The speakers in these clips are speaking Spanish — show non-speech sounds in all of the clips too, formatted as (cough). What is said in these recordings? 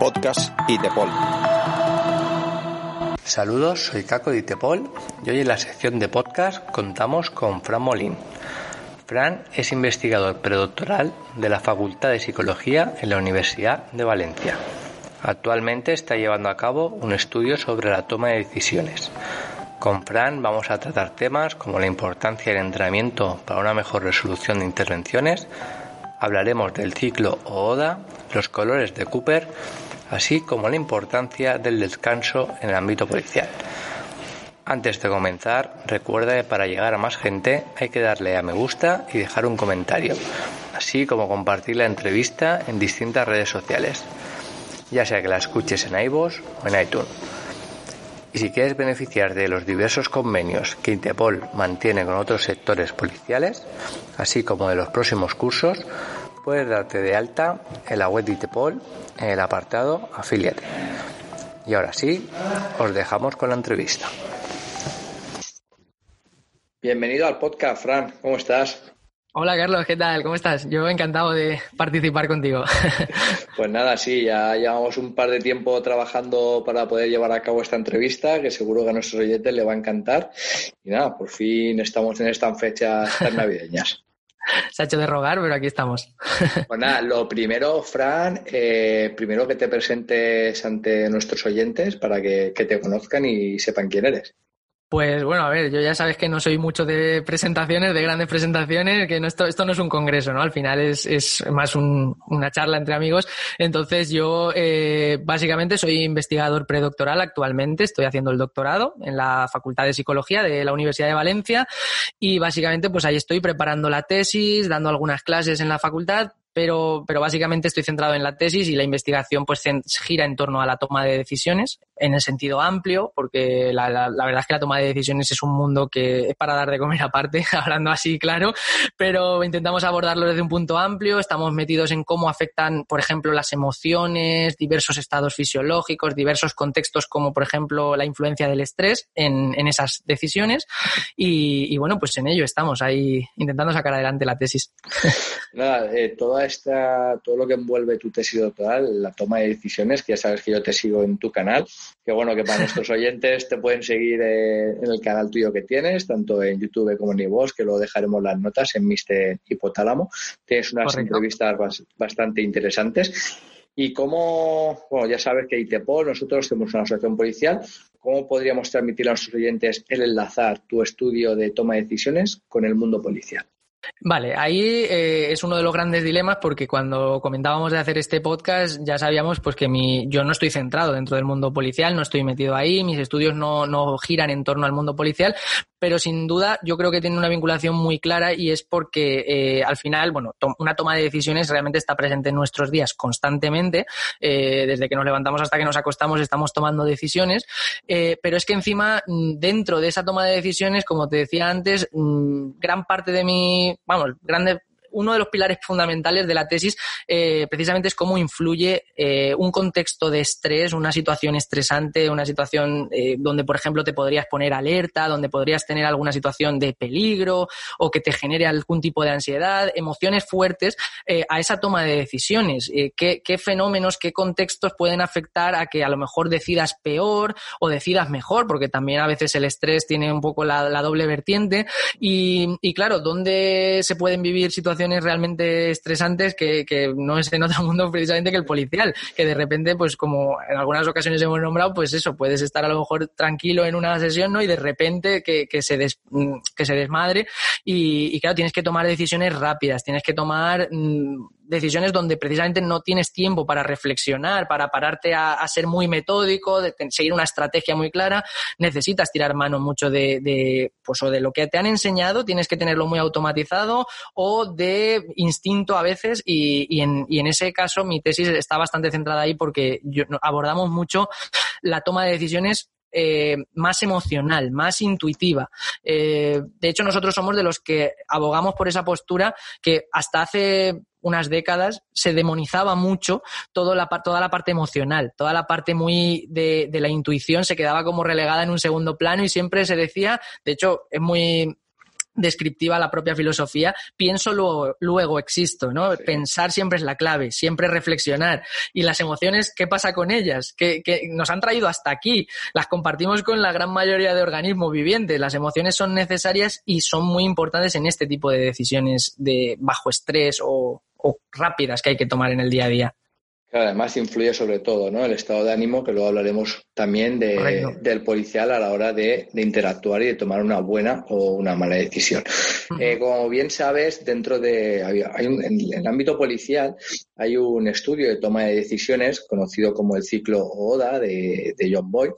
podcast ITEPOL. Saludos, soy Caco de ITEPOL y hoy en la sección de podcast contamos con Fran Molín. Fran es investigador predoctoral de la Facultad de Psicología en la Universidad de Valencia. Actualmente está llevando a cabo un estudio sobre la toma de decisiones. Con Fran vamos a tratar temas como la importancia del entrenamiento para una mejor resolución de intervenciones, hablaremos del ciclo o ODA, los colores de Cooper, así como la importancia del descanso en el ámbito policial. Antes de comenzar, recuerda que para llegar a más gente hay que darle a me gusta y dejar un comentario, así como compartir la entrevista en distintas redes sociales, ya sea que la escuches en iVoox o en iTunes. Y si quieres beneficiar de los diversos convenios que Interpol mantiene con otros sectores policiales, así como de los próximos cursos, puedes darte de alta en la web de Interpol en el apartado Afiliate. Y ahora sí, os dejamos con la entrevista. Bienvenido al podcast, Fran. ¿Cómo estás? Hola Carlos, ¿qué tal? ¿Cómo estás? Yo encantado de participar contigo. (laughs) Pues nada, sí, ya llevamos un par de tiempo trabajando para poder llevar a cabo esta entrevista, que seguro que a nuestros oyentes le va a encantar. Y nada, por fin estamos en estas fechas tan navideñas. (laughs) (laughs) Se ha hecho de rogar, pero aquí estamos. (laughs) Pues nada, lo primero, Fran, eh, primero que te presentes ante nuestros oyentes para que te conozcan y sepan quién eres. Pues bueno, a ver, yo ya sabes que no soy mucho de presentaciones, de grandes presentaciones, que no, esto, esto no es un congreso, ¿no? Al final es, es más una charla entre amigos. Entonces yo eh, básicamente soy investigador predoctoral actualmente, estoy haciendo el doctorado en la Facultad de Psicología de la Universidad de Valencia y básicamente pues ahí estoy preparando la tesis, dando algunas clases en la facultad, pero, pero básicamente estoy centrado en la tesis y la investigación pues gira en torno a la toma de decisiones en el sentido amplio, porque la, la, verdad es que la toma de decisiones es un mundo que es para dar de comer (laughs) aparte, hablando así claro, pero intentamos abordarlo desde un punto amplio, estamos metidos en cómo afectan, por ejemplo, las emociones, diversos estados fisiológicos, diversos contextos como, por ejemplo, la influencia del estrés en, esas decisiones y, y, bueno, pues en ello estamos ahí intentando sacar adelante la tesis. (laughs) Nada, eh, toda esta, todo lo que envuelve tu tesis doctoral, la toma de decisiones, que ya sabes que yo te sigo en tu canal, que bueno que para (laughs) nuestros oyentes te pueden seguir eh, en el canal tuyo que tienes, tanto en YouTube como en iVoox, que lo dejaremos las notas en Mister Hipotálamo. Tienes unas Correcto. entrevistas bastante interesantes. Y cómo, bueno, ya sabes que ITEPOL, nosotros tenemos una asociación policial, ¿cómo podríamos transmitir a nuestros oyentes el enlazar tu estudio de toma de decisiones con el mundo policial? Vale, ahí eh, es uno de los grandes dilemas porque cuando comentábamos de hacer este podcast ya sabíamos pues que mi, yo no estoy centrado dentro del mundo policial, no estoy metido ahí, mis estudios no, no giran en torno al mundo policial, pero sin duda yo creo que tiene una vinculación muy clara y es porque eh, al final, bueno, to una toma de decisiones realmente está presente en nuestros días constantemente, eh, desde que nos levantamos hasta que nos acostamos estamos tomando decisiones, eh, pero es que encima dentro de esa toma de decisiones, como te decía antes, gran parte de mi, vamos, grande uno de los pilares fundamentales de la tesis eh, precisamente es cómo influye eh, un contexto de estrés, una situación estresante, una situación eh, donde, por ejemplo, te podrías poner alerta, donde podrías tener alguna situación de peligro o que te genere algún tipo de ansiedad, emociones fuertes a esa toma de decisiones. ¿qué, ¿Qué fenómenos, qué contextos pueden afectar a que a lo mejor decidas peor o decidas mejor? Porque también a veces el estrés tiene un poco la, doble vertiente. Y claro, ¿dónde se pueden vivir situaciones realmente estresantes que, que, no es en otro mundo precisamente que el policial, que de repente, pues como en algunas ocasiones hemos nombrado, pues eso, puedes estar a lo mejor tranquilo en una sesión, ¿no? Y de repente que, que se, des, que se desmadre y, claro, tienes que tomar decisiones rápidas, tienes que tomar mmm, decisiones donde precisamente no tienes tiempo para reflexionar, para pararte a, ser muy metódico, de seguir una estrategia muy clara, necesitas tirar mano mucho de, de, pues, o de lo que te han enseñado, tienes que tenerlo muy automatizado o de instinto a veces y, y, en, y en ese caso mi tesis está bastante centrada ahí porque abordamos mucho la toma de decisiones eh, más emocional, más intuitiva. Eh, de hecho, nosotros somos de los que abogamos por esa postura que hasta hace unas décadas se demonizaba mucho todo la, toda la parte emocional, toda la parte muy de, de, la intuición se quedaba como relegada en un segundo plano y siempre se decía, de hecho, es muy descriptiva la propia filosofía, pienso luego, luego existo, ¿no? Pensar siempre es la clave, siempre reflexionar. Y las emociones, ¿qué pasa con ellas? Que, nos han traído hasta aquí, las compartimos con la gran mayoría de organismos vivientes. Las emociones son necesarias y son muy importantes en este tipo de decisiones de bajo estrés o rápidas que hay que tomar en el día a día además influye sobre todo ¿no? el estado de ánimo, que luego hablaremos también del policial a la hora de, interactuar y de tomar una buena o una mala decisión. Eh, como bien sabes, dentro de hay en el ámbito policial hay un estudio de toma de decisiones conocido como el ciclo ODA de, John Boy,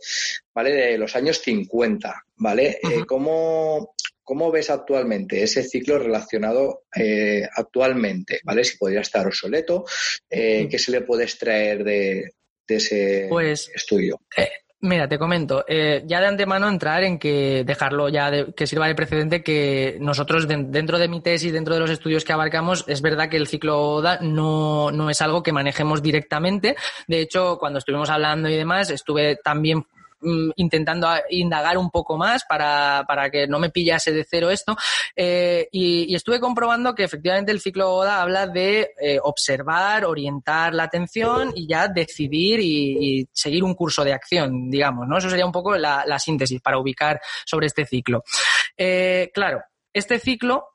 ¿vale? De los años 50, ¿vale? Eh, ¿cómo, ¿Cómo ves actualmente ese ciclo relacionado eh, actualmente? ¿Vale? Si podría estar obsoleto, eh, ¿qué se le puede extraer de, ese pues, estudio? Eh, mira, te comento, ya de antemano entrar en que dejarlo ya que sirva de precedente que nosotros dentro de mi tesis, dentro de los estudios que abarcamos, es verdad que el ciclo ODA no, no es algo que manejemos directamente. De hecho, cuando estuvimos hablando y demás, estuve también Mm, intentando indagar un poco más para, para, que no me pillase de cero esto. Eh, y, estuve comprobando que efectivamente el ciclo ODA habla de eh, observar, orientar la atención y ya decidir y, seguir un curso de acción, digamos, ¿no? Eso sería un poco la, síntesis para ubicar sobre este ciclo. Eh, claro, este ciclo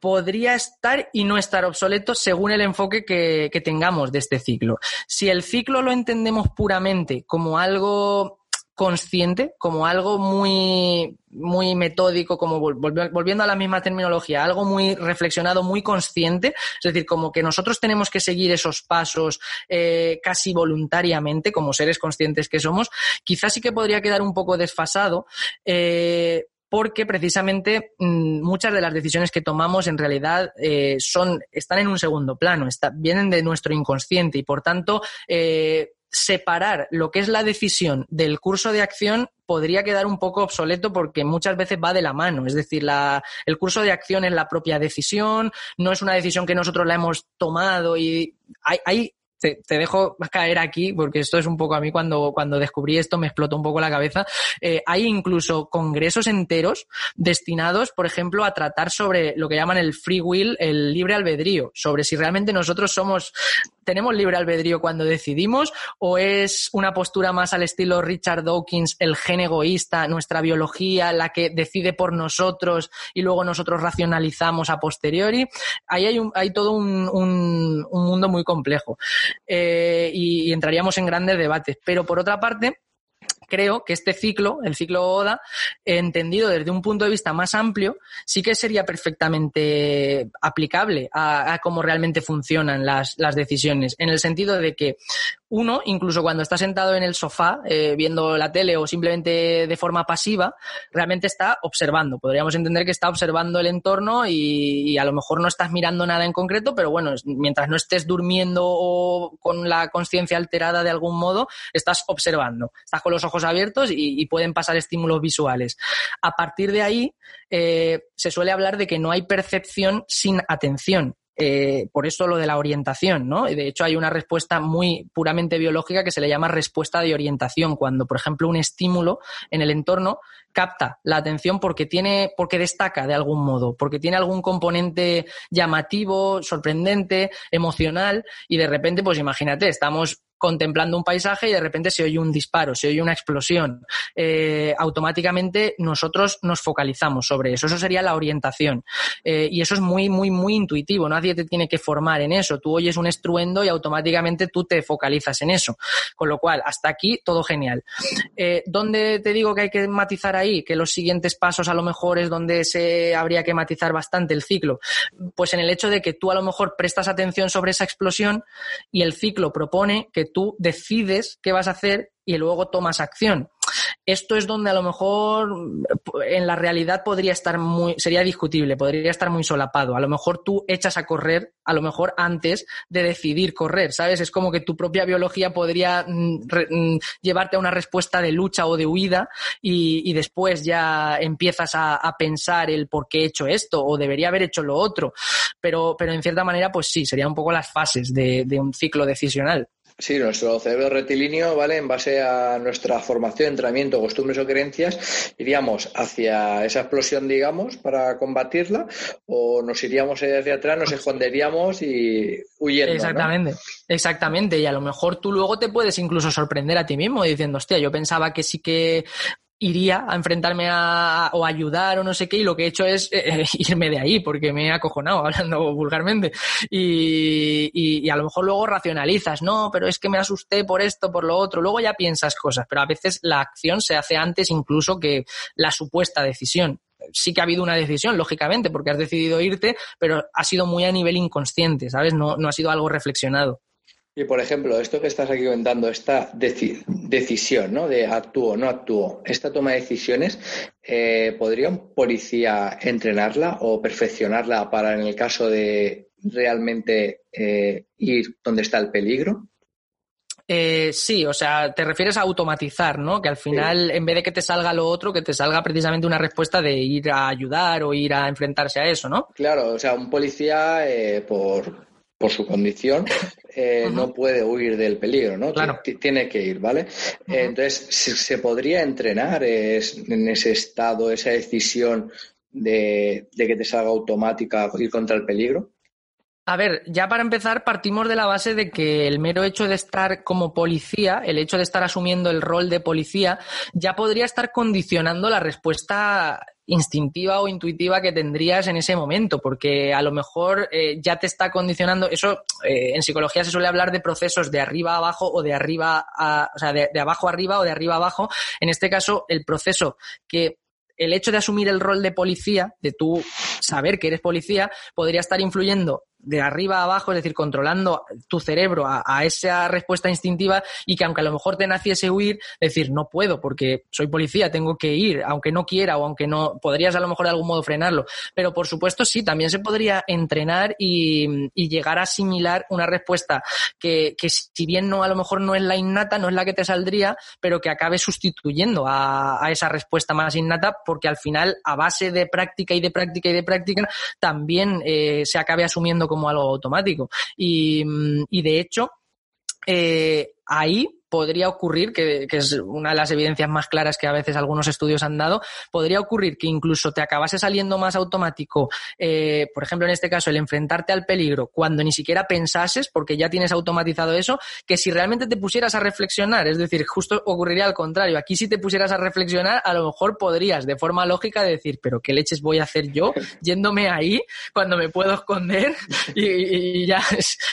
podría estar y no estar obsoleto según el enfoque que, que, tengamos de este ciclo. Si el ciclo lo entendemos puramente como algo consciente, como algo muy, muy metódico, como volviendo a la misma terminología, algo muy reflexionado, muy consciente, es decir, como que nosotros tenemos que seguir esos pasos eh, casi voluntariamente, como seres conscientes que somos, quizás sí que podría quedar un poco desfasado. Eh, porque precisamente mm, muchas de las decisiones que tomamos en realidad eh, son, están en un segundo plano, vienen de nuestro inconsciente y por tanto separar lo que es la decisión del curso de acción podría quedar un poco obsoleto porque muchas veces va de la mano. Es decir, la, el curso de acción es la propia decisión, no es una decisión que nosotros la hemos tomado y hay, hay te, dejo caer aquí, porque esto es un poco a mí cuando, cuando descubrí esto me explotó un poco la cabeza. Eh, hay incluso congresos enteros destinados, por ejemplo, a tratar sobre lo que llaman el free will, el libre albedrío, sobre si realmente nosotros somos ¿Tenemos libre albedrío cuando decidimos o es una postura más al estilo Richard Dawkins, el gen egoísta, nuestra biología, la que decide por nosotros y luego nosotros racionalizamos a posteriori? Ahí hay, hay todo un, un, mundo muy complejo eh, y entraríamos en grandes debates. Pero por otra parte, creo que este ciclo, el ciclo ODA, entendido desde un punto de vista más amplio, sí que sería perfectamente aplicable a, cómo realmente funcionan las, las, decisiones, en el sentido de que uno, incluso cuando está sentado en el sofá eh, viendo la tele o simplemente de forma pasiva, realmente está observando. Podríamos entender que está observando el entorno y, a lo mejor no estás mirando nada en concreto, pero bueno, mientras no estés durmiendo o con la conciencia alterada de algún modo, estás observando. Estás con los ojos abiertos y, pueden pasar estímulos visuales. A partir de ahí, eh, se suele hablar de que no hay percepción sin atención. Eh, por eso lo de la orientación, ¿no? De hecho, hay una respuesta muy puramente biológica que se le llama respuesta de orientación, cuando, por ejemplo, un estímulo en el entorno capta la atención porque tiene, porque destaca de algún modo, porque tiene algún componente llamativo, sorprendente, emocional, y de repente, pues imagínate, estamos contemplando un paisaje y de repente se oye un disparo, se oye una explosión. Eh, automáticamente nosotros nos focalizamos sobre eso. Eso sería la orientación. Eh, y eso es muy, muy, muy intuitivo. Nadie te tiene que formar en eso. Tú oyes un estruendo y automáticamente tú te focalizas en eso. Con lo cual, hasta aquí todo genial. Eh, ¿Dónde te digo que hay que matizar ahí? Que los siguientes pasos a lo mejor es donde se habría que matizar bastante el ciclo. Pues en el hecho de que tú a lo mejor prestas atención sobre esa explosión y el ciclo propone que tú decides qué vas a hacer y luego tomas acción. Esto es donde a lo mejor en la realidad podría estar muy, sería discutible, podría estar muy solapado. A lo mejor tú echas a correr, a lo mejor antes de decidir correr, ¿sabes? Es como que tu propia biología podría mm, mm, llevarte a una respuesta de lucha o de huida y, después ya empiezas a, pensar el por qué he hecho esto o debería haber hecho lo otro. Pero, pero en cierta manera, pues sí, serían un poco las fases de un ciclo decisional. Sí, nuestro cerebro rectilíneo, ¿vale? En base a nuestra formación, entrenamiento, costumbres o creencias, iríamos hacia esa explosión, digamos, para combatirla, o nos iríamos hacia atrás, nos esconderíamos y huyendo. Exactamente, exactamente. Y a lo mejor tú luego te puedes incluso sorprender a ti mismo diciendo, hostia, yo pensaba que sí que iría a enfrentarme a, o ayudar o no sé qué y lo que he hecho es eh, eh, (laughs) irme de ahí porque me he acojonado (laughs) hablando vulgarmente y, y, a lo mejor luego racionalizas, no, pero es que me asusté por esto, por lo otro, luego ya piensas cosas, pero a veces la acción se hace antes incluso que la supuesta decisión. Sí que ha habido una decisión, lógicamente, porque has decidido irte, pero ha sido muy a nivel inconsciente, ¿sabes? No, no ha sido algo reflexionado. Y por ejemplo, esto que estás aquí comentando, esta decisión, ¿no? De actúo, no actúo, esta toma de decisiones, eh, ¿podría un policía entrenarla o perfeccionarla para, en el caso de realmente eh, ir donde está el peligro? Eh, sí, o sea, te refieres a automatizar, ¿no? Que al final, en vez de que te salga lo otro, que te salga precisamente una respuesta de ir a ayudar o ir a enfrentarse a eso, ¿no? Claro, o sea, un policía, por, por su condición, eh, no puede huir del peligro, ¿no? Tiene que ir, ¿vale? entonces, ¿se podría entrenar en ese estado, esa decisión de, que te salga automática ir contra el peligro? A ver, ya para empezar, partimos de la base de que el mero hecho de estar como policía, el hecho de estar asumiendo el rol de policía, ya podría estar condicionando la respuesta instintiva o intuitiva que tendrías en ese momento, porque a lo mejor eh, ya te está condicionando. Eso eh, en psicología se suele hablar de procesos de arriba a abajo o de arriba a, o sea, de, abajo arriba o de arriba a abajo. En este caso, el proceso que el hecho de asumir el rol de policía, de tú saber que eres policía, podría estar influyendo de arriba a abajo, es decir, controlando tu cerebro a, esa respuesta instintiva y que aunque a lo mejor te naciese huir, decir, no puedo porque soy policía, tengo que ir, aunque no quiera o aunque no, podrías a lo mejor de algún modo frenarlo. Pero por supuesto sí, también se podría entrenar y, llegar a asimilar una respuesta que, que, si bien no a lo mejor no es la innata, no es la que te saldría, pero que acabe sustituyendo a, esa respuesta más innata porque al final a base de práctica y de práctica y de práctica también eh, se acabe asumiendo como algo automático. Y, mm, y de hecho, eh, ahí podría ocurrir, que, es una de las evidencias más claras que a veces algunos estudios han dado, podría ocurrir que incluso te acabase saliendo más automático, eh, por ejemplo, en este caso, el enfrentarte al peligro cuando ni siquiera pensases, porque ya tienes automatizado eso, que si realmente te pusieras a reflexionar, es decir, justo ocurriría al contrario. Aquí si te pusieras a reflexionar, a lo mejor podrías, de forma lógica, decir, pero ¿qué leches voy a hacer yo (laughs) yéndome ahí cuando me puedo esconder y, ya,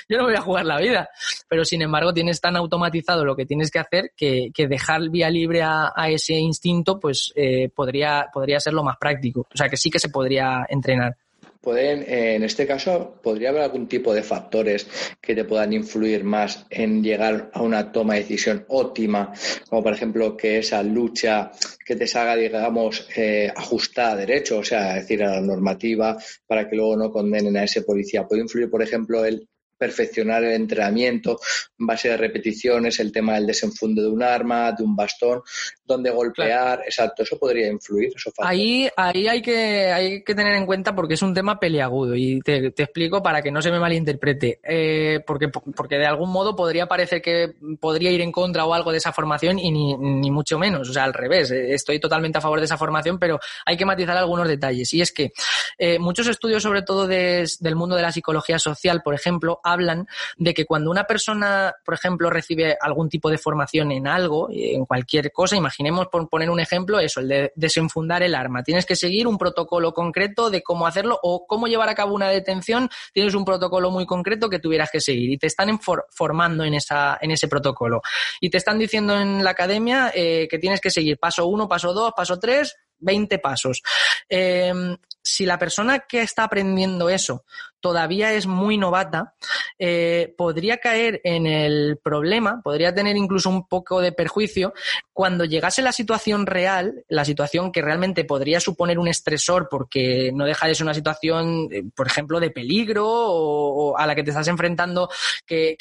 yo no voy a jugar la vida. Pero sin embargo, tienes tan automatizado lo que tienes que hacer que, dejar vía libre a, ese instinto, pues eh, podría, podría ser lo más práctico. O sea que sí que se podría entrenar. Pueden, eh, en este caso, ¿podría haber algún tipo de factores que te puedan influir más en llegar a una toma de decisión óptima, como por ejemplo que esa lucha que te salga, digamos, eh, ajustada a derecho, o sea, decir, a la normativa, para que luego no condenen a ese policía? ¿Puede influir, por ejemplo, el perfeccionar el entrenamiento en base de repeticiones, el tema del desenfunde de un arma, de un bastón, donde golpear, exacto, eso podría influir. Eso ahí ahí hay, que, hay que tener en cuenta porque es un tema peliagudo y te, explico para que no se me malinterprete, eh, porque, porque de algún modo podría parecer que podría ir en contra o algo de esa formación y ni, ni mucho menos, o sea, al revés, eh, estoy totalmente a favor de esa formación, pero hay que matizar algunos detalles y es que eh, muchos estudios, sobre todo del mundo de la psicología social, por ejemplo, hablan de que cuando una persona, por ejemplo, recibe algún tipo de formación en algo, en cualquier cosa, imaginemos por poner un ejemplo, eso, el de desenfundar el arma. Tienes que seguir un protocolo concreto de cómo hacerlo o cómo llevar a cabo una detención, tienes un protocolo muy concreto que tuvieras que seguir y te están formando en, esa, en ese protocolo. Y te están diciendo en la academia eh, que tienes que seguir paso uno, paso dos, paso tres, 20 pasos. Eh, si la persona que está aprendiendo eso todavía es muy novata, eh, podría caer en el problema, podría tener incluso un poco de perjuicio cuando llegase la situación real, la situación que realmente podría suponer un estresor porque no deja de ser una situación, eh, por ejemplo, de peligro o, a la que te estás enfrentando, que,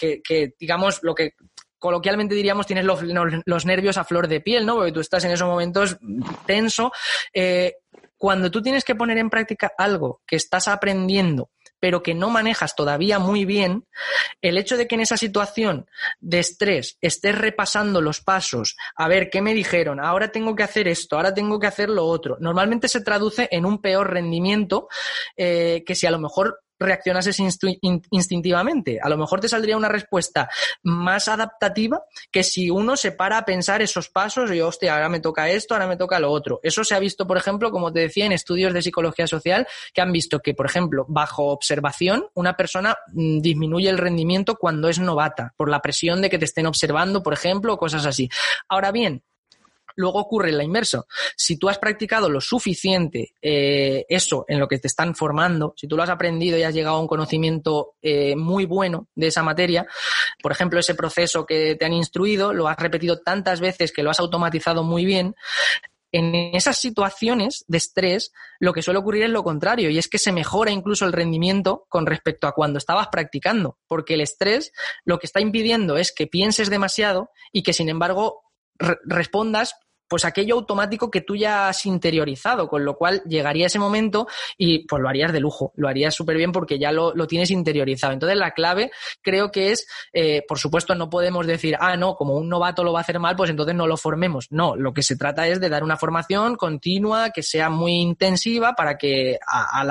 digamos, lo que coloquialmente diríamos, tienes los, los, nervios a flor de piel, ¿no? Porque tú estás en esos momentos tenso. Eh, cuando tú tienes que poner en práctica algo que estás aprendiendo, pero que no manejas todavía muy bien, el hecho de que en esa situación de estrés estés repasando los pasos, a ver qué me dijeron, ahora tengo que hacer esto, ahora tengo que hacer lo otro, normalmente se traduce en un peor rendimiento eh, que si a lo mejor reaccionases instintivamente. A lo mejor te saldría una respuesta más adaptativa que si uno se para a pensar esos pasos y, hostia, ahora me toca esto, ahora me toca lo otro. Eso se ha visto, por ejemplo, como te decía, en estudios de psicología social que han visto que, por ejemplo, bajo observación, una persona mm, disminuye el rendimiento cuando es novata, por la presión de que te estén observando, por ejemplo, o cosas así. Ahora bien, Luego ocurre la inverso. Si tú has practicado lo suficiente eh, eso en lo que te están formando, si tú lo has aprendido y has llegado a un conocimiento eh, muy bueno de esa materia, por ejemplo, ese proceso que te han instruido, lo has repetido tantas veces que lo has automatizado muy bien, en esas situaciones de estrés, lo que suele ocurrir es lo contrario, y es que se mejora incluso el rendimiento con respecto a cuando estabas practicando, porque el estrés lo que está impidiendo es que pienses demasiado y que, sin embargo, respondas pues aquello automático que tú ya has interiorizado, con lo cual llegaría ese momento y pues lo harías de lujo, lo harías súper bien porque ya lo, tienes interiorizado. Entonces la clave creo que es, eh, por supuesto, no podemos decir, ah, no, como un novato lo va a hacer mal, pues entonces no lo formemos. No, lo que se trata es de dar una formación continua, que sea muy intensiva para que a,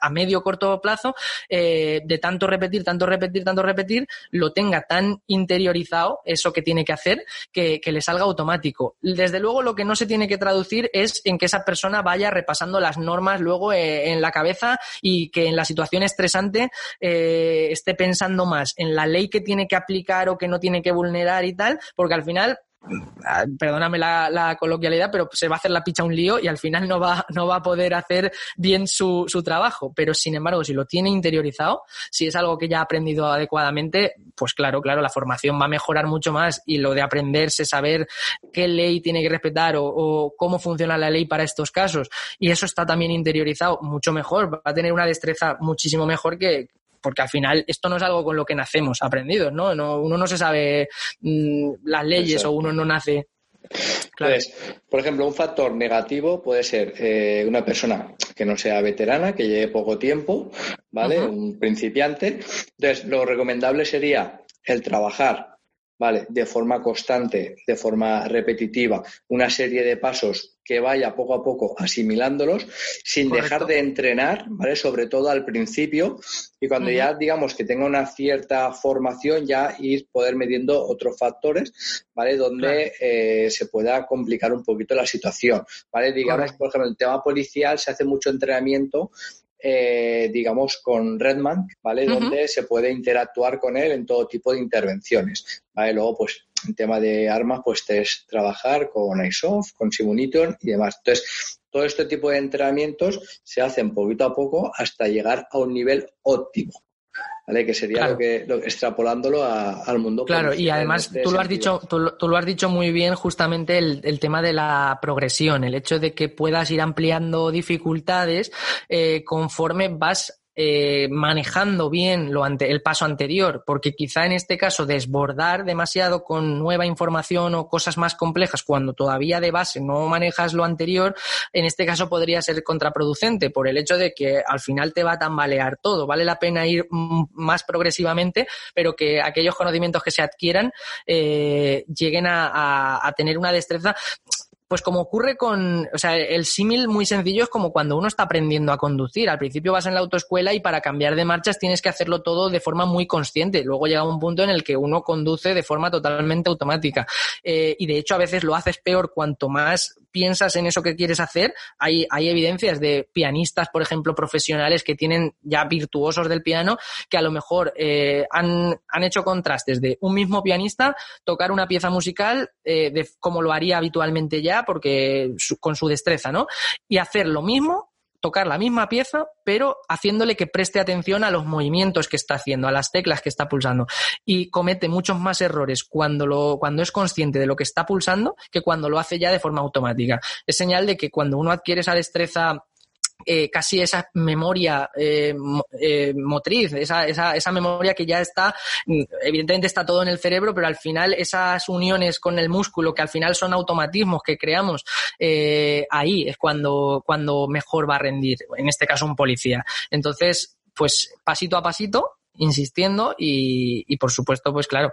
a, medio corto plazo, eh, de tanto repetir, tanto repetir, tanto repetir, lo tenga tan interiorizado, eso que tiene que hacer, que, que le salga automático. Desde luego, lo que no se tiene que traducir es en que esa persona vaya repasando las normas luego eh, en la cabeza y que en la situación estresante eh, esté pensando más en la ley que tiene que aplicar o que no tiene que vulnerar y tal, porque al final perdóname la, coloquialidad, pero se va a hacer la picha un lío y al final no va, no va a poder hacer bien su, su, trabajo. Pero sin embargo, si lo tiene interiorizado, si es algo que ya ha aprendido adecuadamente, pues claro, claro, la formación va a mejorar mucho más y lo de aprenderse, saber qué ley tiene que respetar o cómo funciona la ley para estos casos, y eso está también interiorizado mucho mejor, va a tener una destreza muchísimo mejor que, porque al final esto no es algo con lo que nacemos aprendidos, ¿no? uno no se sabe mm, las leyes o uno no nace. Claro. por ejemplo, un factor negativo puede ser eh, una persona que no sea veterana, que lleve poco tiempo, ¿vale? Un principiante. Entonces, lo recomendable sería el trabajar ¿vale? De forma constante, de forma repetitiva, una serie de pasos que vaya poco a poco asimilándolos sin dejar de entrenar, ¿vale? Sobre todo al principio y cuando ya digamos que tenga una cierta formación ya ir poder midiendo otros factores, ¿vale? Donde eh, se pueda complicar un poquito la situación, ¿vale? Digamos, por ejemplo, el tema policial se hace mucho entrenamiento eh, digamos, con Redman, ¿vale? Donde se puede interactuar con él en todo tipo de intervenciones, ¿vale? Luego, pues, en tema de armas, pues, es trabajar con ISOF, con Simoniton y demás. Entonces, todo este tipo de entrenamientos se hacen poquito a poco hasta llegar a un nivel óptimo. ¿Vale? Que sería lo que extrapolándolo al mundo. Claro, y además este tú lo has dicho, tú, lo has dicho muy bien justamente el, el, tema de la progresión, el hecho de que puedas ir ampliando dificultades eh, conforme vas eh, manejando bien lo ante, el paso anterior, porque quizá en este caso desbordar demasiado con nueva información o cosas más complejas cuando todavía de base no manejas lo anterior, en este caso podría ser contraproducente por el hecho de que al final te va a tambalear todo. Vale la pena ir más progresivamente, pero que aquellos conocimientos que se adquieran eh, lleguen a, a tener una destreza pues como ocurre con, o sea, el símil muy sencillo es como cuando uno está aprendiendo a conducir. Al principio vas en la autoescuela y para cambiar de marchas tienes que hacerlo todo de forma muy consciente. Luego llega un punto en el que uno conduce de forma totalmente automática. Eh, y de hecho a veces lo haces peor cuanto más piensas en eso que quieres hacer. Hay, hay evidencias de pianistas, por ejemplo, profesionales que tienen ya virtuosos del piano, que a lo mejor eh, han, han, hecho contrastes de un mismo pianista tocar una pieza musical eh, de, como lo haría habitualmente ya, porque con su destreza, ¿no? Y hacer lo mismo tocar la misma pieza, pero haciéndole que preste atención a los movimientos que está haciendo, a las teclas que está pulsando. Y comete muchos más errores cuando, lo, cuando es consciente de lo que está pulsando que cuando lo hace ya de forma automática. Es señal de que cuando uno adquiere esa destreza eh, casi esa memoria eh, eh, motriz, esa, esa, esa, memoria que ya está, mm, evidentemente está todo en el cerebro, pero al final esas uniones con el músculo, que al final son automatismos que creamos, ahí es cuando, cuando mejor va a rendir, en este caso un policía. Entonces, pues pasito a pasito, insistiendo y, por supuesto, pues claro,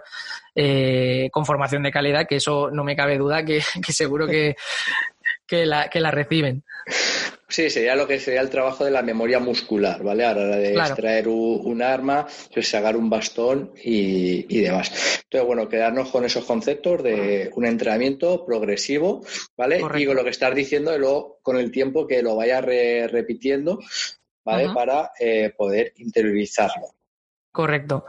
con formación de calidad, que eso no me cabe duda que, seguro que, que, la, que la reciben. Sí, sería lo que sería el trabajo de la memoria muscular, ¿vale? A la hora de extraer un, arma, pues sacar un bastón y, demás. Entonces, bueno, quedarnos con esos conceptos de un entrenamiento progresivo, ¿vale? Y con lo que estás diciendo, y luego con el tiempo que lo vayas repitiendo, ¿vale? Para eh, poder interiorizarlo. Correcto.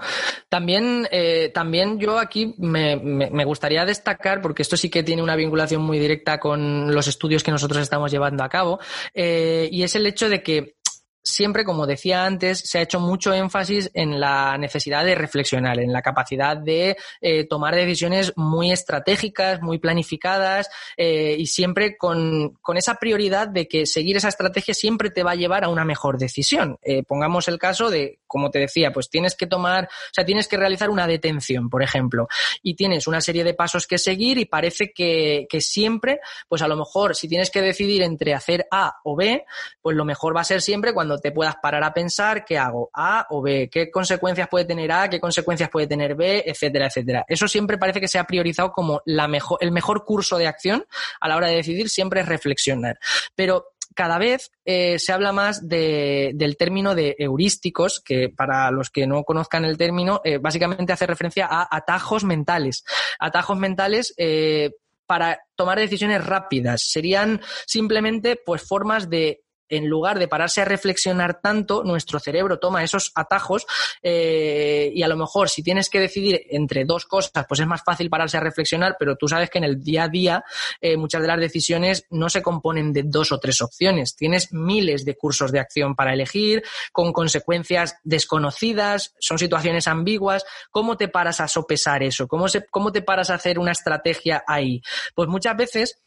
También, eh, también yo aquí me, me, gustaría destacar, porque esto sí que tiene una vinculación muy directa con los estudios que nosotros estamos llevando a cabo, eh, y es el hecho de que siempre, como decía antes, se ha hecho mucho énfasis en la necesidad de reflexionar, en la capacidad de eh, tomar decisiones muy estratégicas, muy planificadas y siempre con, esa prioridad de que seguir esa estrategia siempre te va a llevar a una mejor decisión. Pongamos el caso de, como te decía, pues tienes que tomar, o sea, tienes que realizar una detención, por ejemplo, y tienes una serie de pasos que seguir y parece que, que siempre, pues a lo mejor si tienes que decidir entre hacer A o B, pues lo mejor va a ser siempre cuando te puedas parar a pensar qué hago, A o B, qué consecuencias puede tener A, qué consecuencias puede tener B, etcétera, etcétera. Eso siempre parece que se ha priorizado como la mejor, el mejor curso de acción a la hora de decidir, siempre es reflexionar. Pero cada vez eh, se habla más del término de heurísticos, que para los que no conozcan el término, eh, básicamente hace referencia a atajos mentales. Atajos mentales eh, para tomar decisiones rápidas. Serían simplemente pues formas de en lugar de pararse a reflexionar tanto, nuestro cerebro toma esos atajos eh, y a lo mejor si tienes que decidir entre dos cosas, pues es más fácil pararse a reflexionar, pero tú sabes que en el día a día eh, muchas de las decisiones no se componen de dos o tres opciones. Tienes miles de cursos de acción para elegir, con consecuencias desconocidas, son situaciones ambiguas. ¿Cómo te paras a sopesar eso? ¿Cómo, se, cómo te paras a hacer una estrategia ahí? Pues muchas veces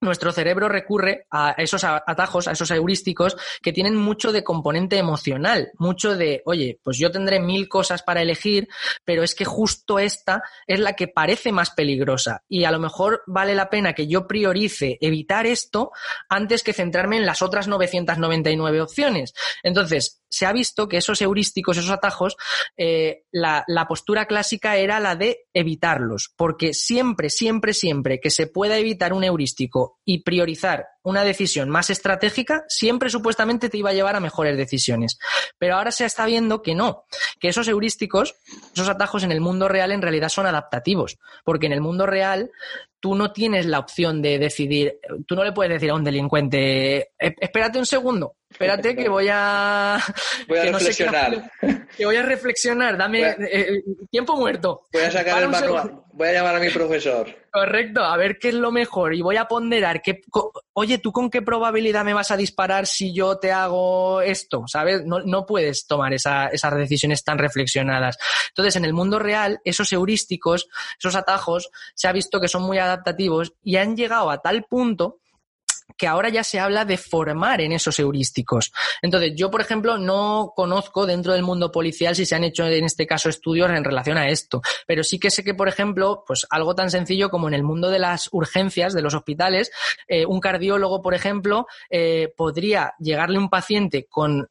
nuestro cerebro recurre a esos atajos, a esos heurísticos que tienen mucho de componente emocional, mucho de, oye, pues yo tendré mil cosas para elegir, pero es que justo esta es la que parece más peligrosa y a lo mejor vale la pena que yo priorice evitar esto antes que centrarme en las otras 999 opciones. Entonces, se ha visto que esos heurísticos, esos atajos, eh, la, la, postura clásica era la de evitarlos, porque siempre, siempre, siempre que se pueda evitar un heurístico y priorizar una decisión más estratégica, siempre supuestamente te iba a llevar a mejores decisiones. Pero ahora se está viendo que no, que esos heurísticos, esos atajos en el mundo real en realidad son adaptativos, porque en el mundo real tú no tienes la opción de decidir, tú no le puedes decir a un delincuente, eh, espérate un segundo, espérate que voy a... (laughs) Voy a reflexionar. que voy a reflexionar, dame eh, tiempo muerto. Voy a sacar el manual, voy a llamar a mi profesor. Correcto, a ver qué es lo mejor y voy a ponderar que, oye, ¿tú con qué probabilidad me vas a disparar si yo te hago esto? ¿Sabes? No, puedes tomar esas decisiones tan reflexionadas. Entonces, en el mundo real, esos heurísticos, esos atajos, se ha visto que son muy adaptativos y han llegado a tal punto que ahora ya se habla de formar en esos heurísticos. Entonces, yo, por ejemplo, no conozco dentro del mundo policial si se han hecho en este caso estudios en relación a esto, pero sí que sé que, por ejemplo, pues algo tan sencillo como en el mundo de las urgencias de los hospitales, eh, un cardiólogo, por ejemplo, eh, podría llegarle un paciente con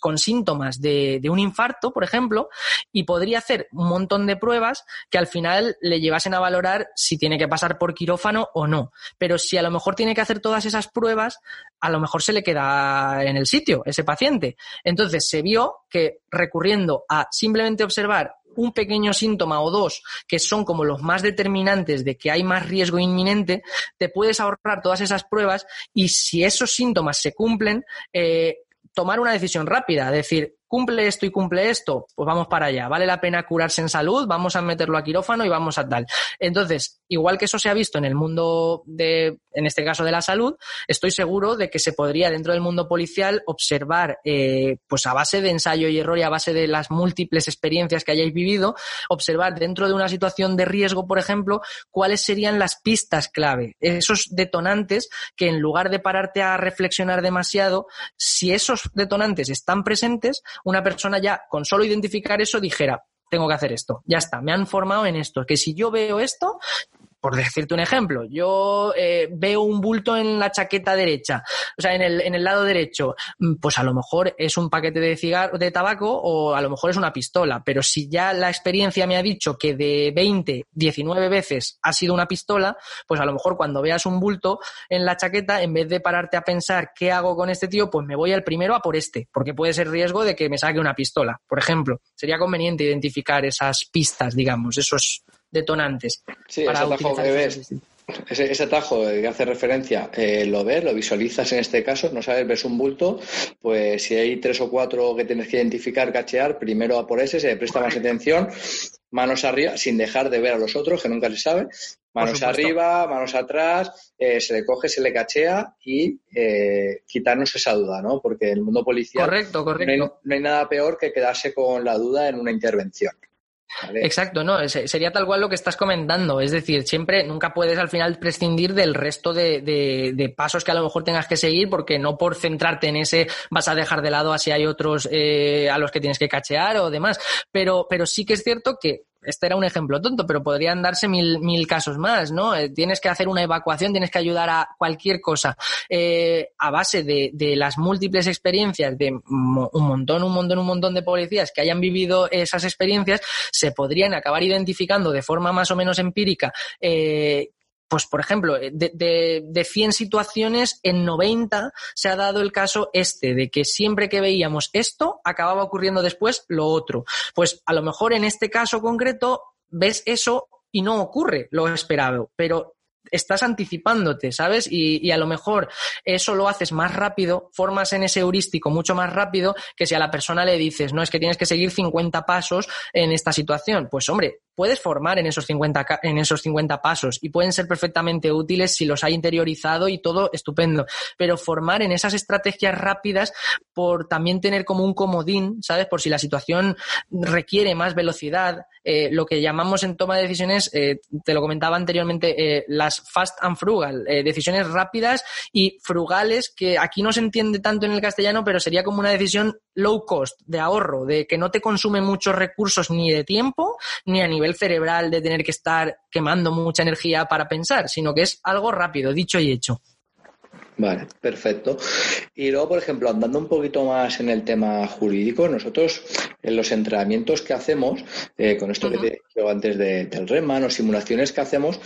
con síntomas de, un infarto, por ejemplo, y podría hacer un montón de pruebas que al final le llevasen a valorar si tiene que pasar por quirófano o no. Pero si a lo mejor tiene que hacer todas esas pruebas, a lo mejor se le queda en el sitio ese paciente. Entonces se vio que recurriendo a simplemente observar un pequeño síntoma o dos que son como los más determinantes de que hay más riesgo inminente, te puedes ahorrar todas esas pruebas y si esos síntomas se cumplen, eh, tomar una decisión rápida, decir, cumple esto y cumple esto, pues vamos para allá. Vale la pena curarse en salud, vamos a meterlo a quirófano y vamos a tal. Entonces, igual que eso se ha visto en el mundo de, en este caso de la salud, estoy seguro de que se podría dentro del mundo policial observar, eh, pues a base de ensayo y error y a base de las múltiples experiencias que hayáis vivido, observar dentro de una situación de riesgo, por ejemplo, cuáles serían las pistas clave, esos detonantes que en lugar de pararte a reflexionar demasiado, si esos detonantes están presentes, una persona ya con solo identificar eso dijera, tengo que hacer esto, ya está, me han formado en esto, que si yo veo esto, por decirte un ejemplo, yo eh, veo un bulto en la chaqueta derecha, o sea, en el, en el lado derecho, mm, pues a lo mejor es un paquete de cigarro, de tabaco o a lo mejor es una pistola, pero si ya la experiencia me ha dicho que de 20, 19 veces ha sido una pistola, pues a lo mejor cuando veas un bulto en la chaqueta, en vez de pararte a pensar qué hago con este tío, pues me voy al primero a por este, porque puede ser riesgo de que me saque una pistola, por ejemplo. Sería conveniente identificar esas pistas, digamos, esos detonantes. Sí, ese atajo que ves, ese, atajo que hace referencia, eh, lo ves, lo visualizas en este caso, no sabes, ves un bulto, pues si hay tres o cuatro que tienes que identificar, cachear, primero a por ese, se le presta más atención, manos arriba, sin dejar de ver a los otros, que nunca se sabe, manos arriba, manos atrás, eh, se le coge, se le cachea y eh, quitarnos esa duda, ¿no? Porque en el mundo policial correcto, correcto. no hay nada peor que quedarse con la duda en una intervención. Exacto, no, sería tal cual lo que estás comentando. Es decir, siempre, nunca puedes al final prescindir del resto de, pasos que a lo mejor tengas que seguir, porque no por centrarte en ese vas a dejar de lado así hay otros eh, a los que tienes que cachear o demás. Pero, pero sí que es cierto que este era un ejemplo tonto, pero podrían darse mil, mil casos más, ¿no? Eh, tienes que hacer una evacuación, tienes que ayudar a cualquier cosa. Eh, a base de, de, las múltiples experiencias de un montón, un montón, un montón de policías que hayan vivido esas experiencias, se podrían acabar identificando de forma más o menos empírica eh, pues por ejemplo, de, de, de, 100 situaciones, en 90 se ha dado el caso este, de que siempre que veíamos esto, acababa ocurriendo después lo otro. Pues a lo mejor en este caso concreto ves eso y no ocurre lo esperado, pero estás anticipándote, ¿sabes? Y, y, a lo mejor eso lo haces más rápido, formas en ese heurístico mucho más rápido que si a la persona le dices, no, es que tienes que seguir 50 pasos en esta situación. Pues hombre, puedes formar en esos 50, en esos 50 pasos y pueden ser perfectamente útiles si los hay interiorizado y todo estupendo. Pero formar en esas estrategias rápidas por también tener como un comodín, ¿sabes? Por si la situación requiere más velocidad, eh, lo que llamamos en toma de decisiones, eh, te lo comentaba anteriormente, eh, las fast and frugal, decisiones rápidas y frugales, que aquí no se entiende tanto en el castellano, pero sería como una decisión low cost, de ahorro, de que no te consume muchos recursos ni de tiempo, ni a nivel cerebral de tener que estar quemando mucha energía para pensar, sino que es algo rápido, dicho y hecho. Vale, perfecto. Y luego, por ejemplo, andando un poquito más en el tema jurídico, nosotros en los entrenamientos que hacemos, eh, con esto que te digo antes de, del REMAN o simulaciones que hacemos,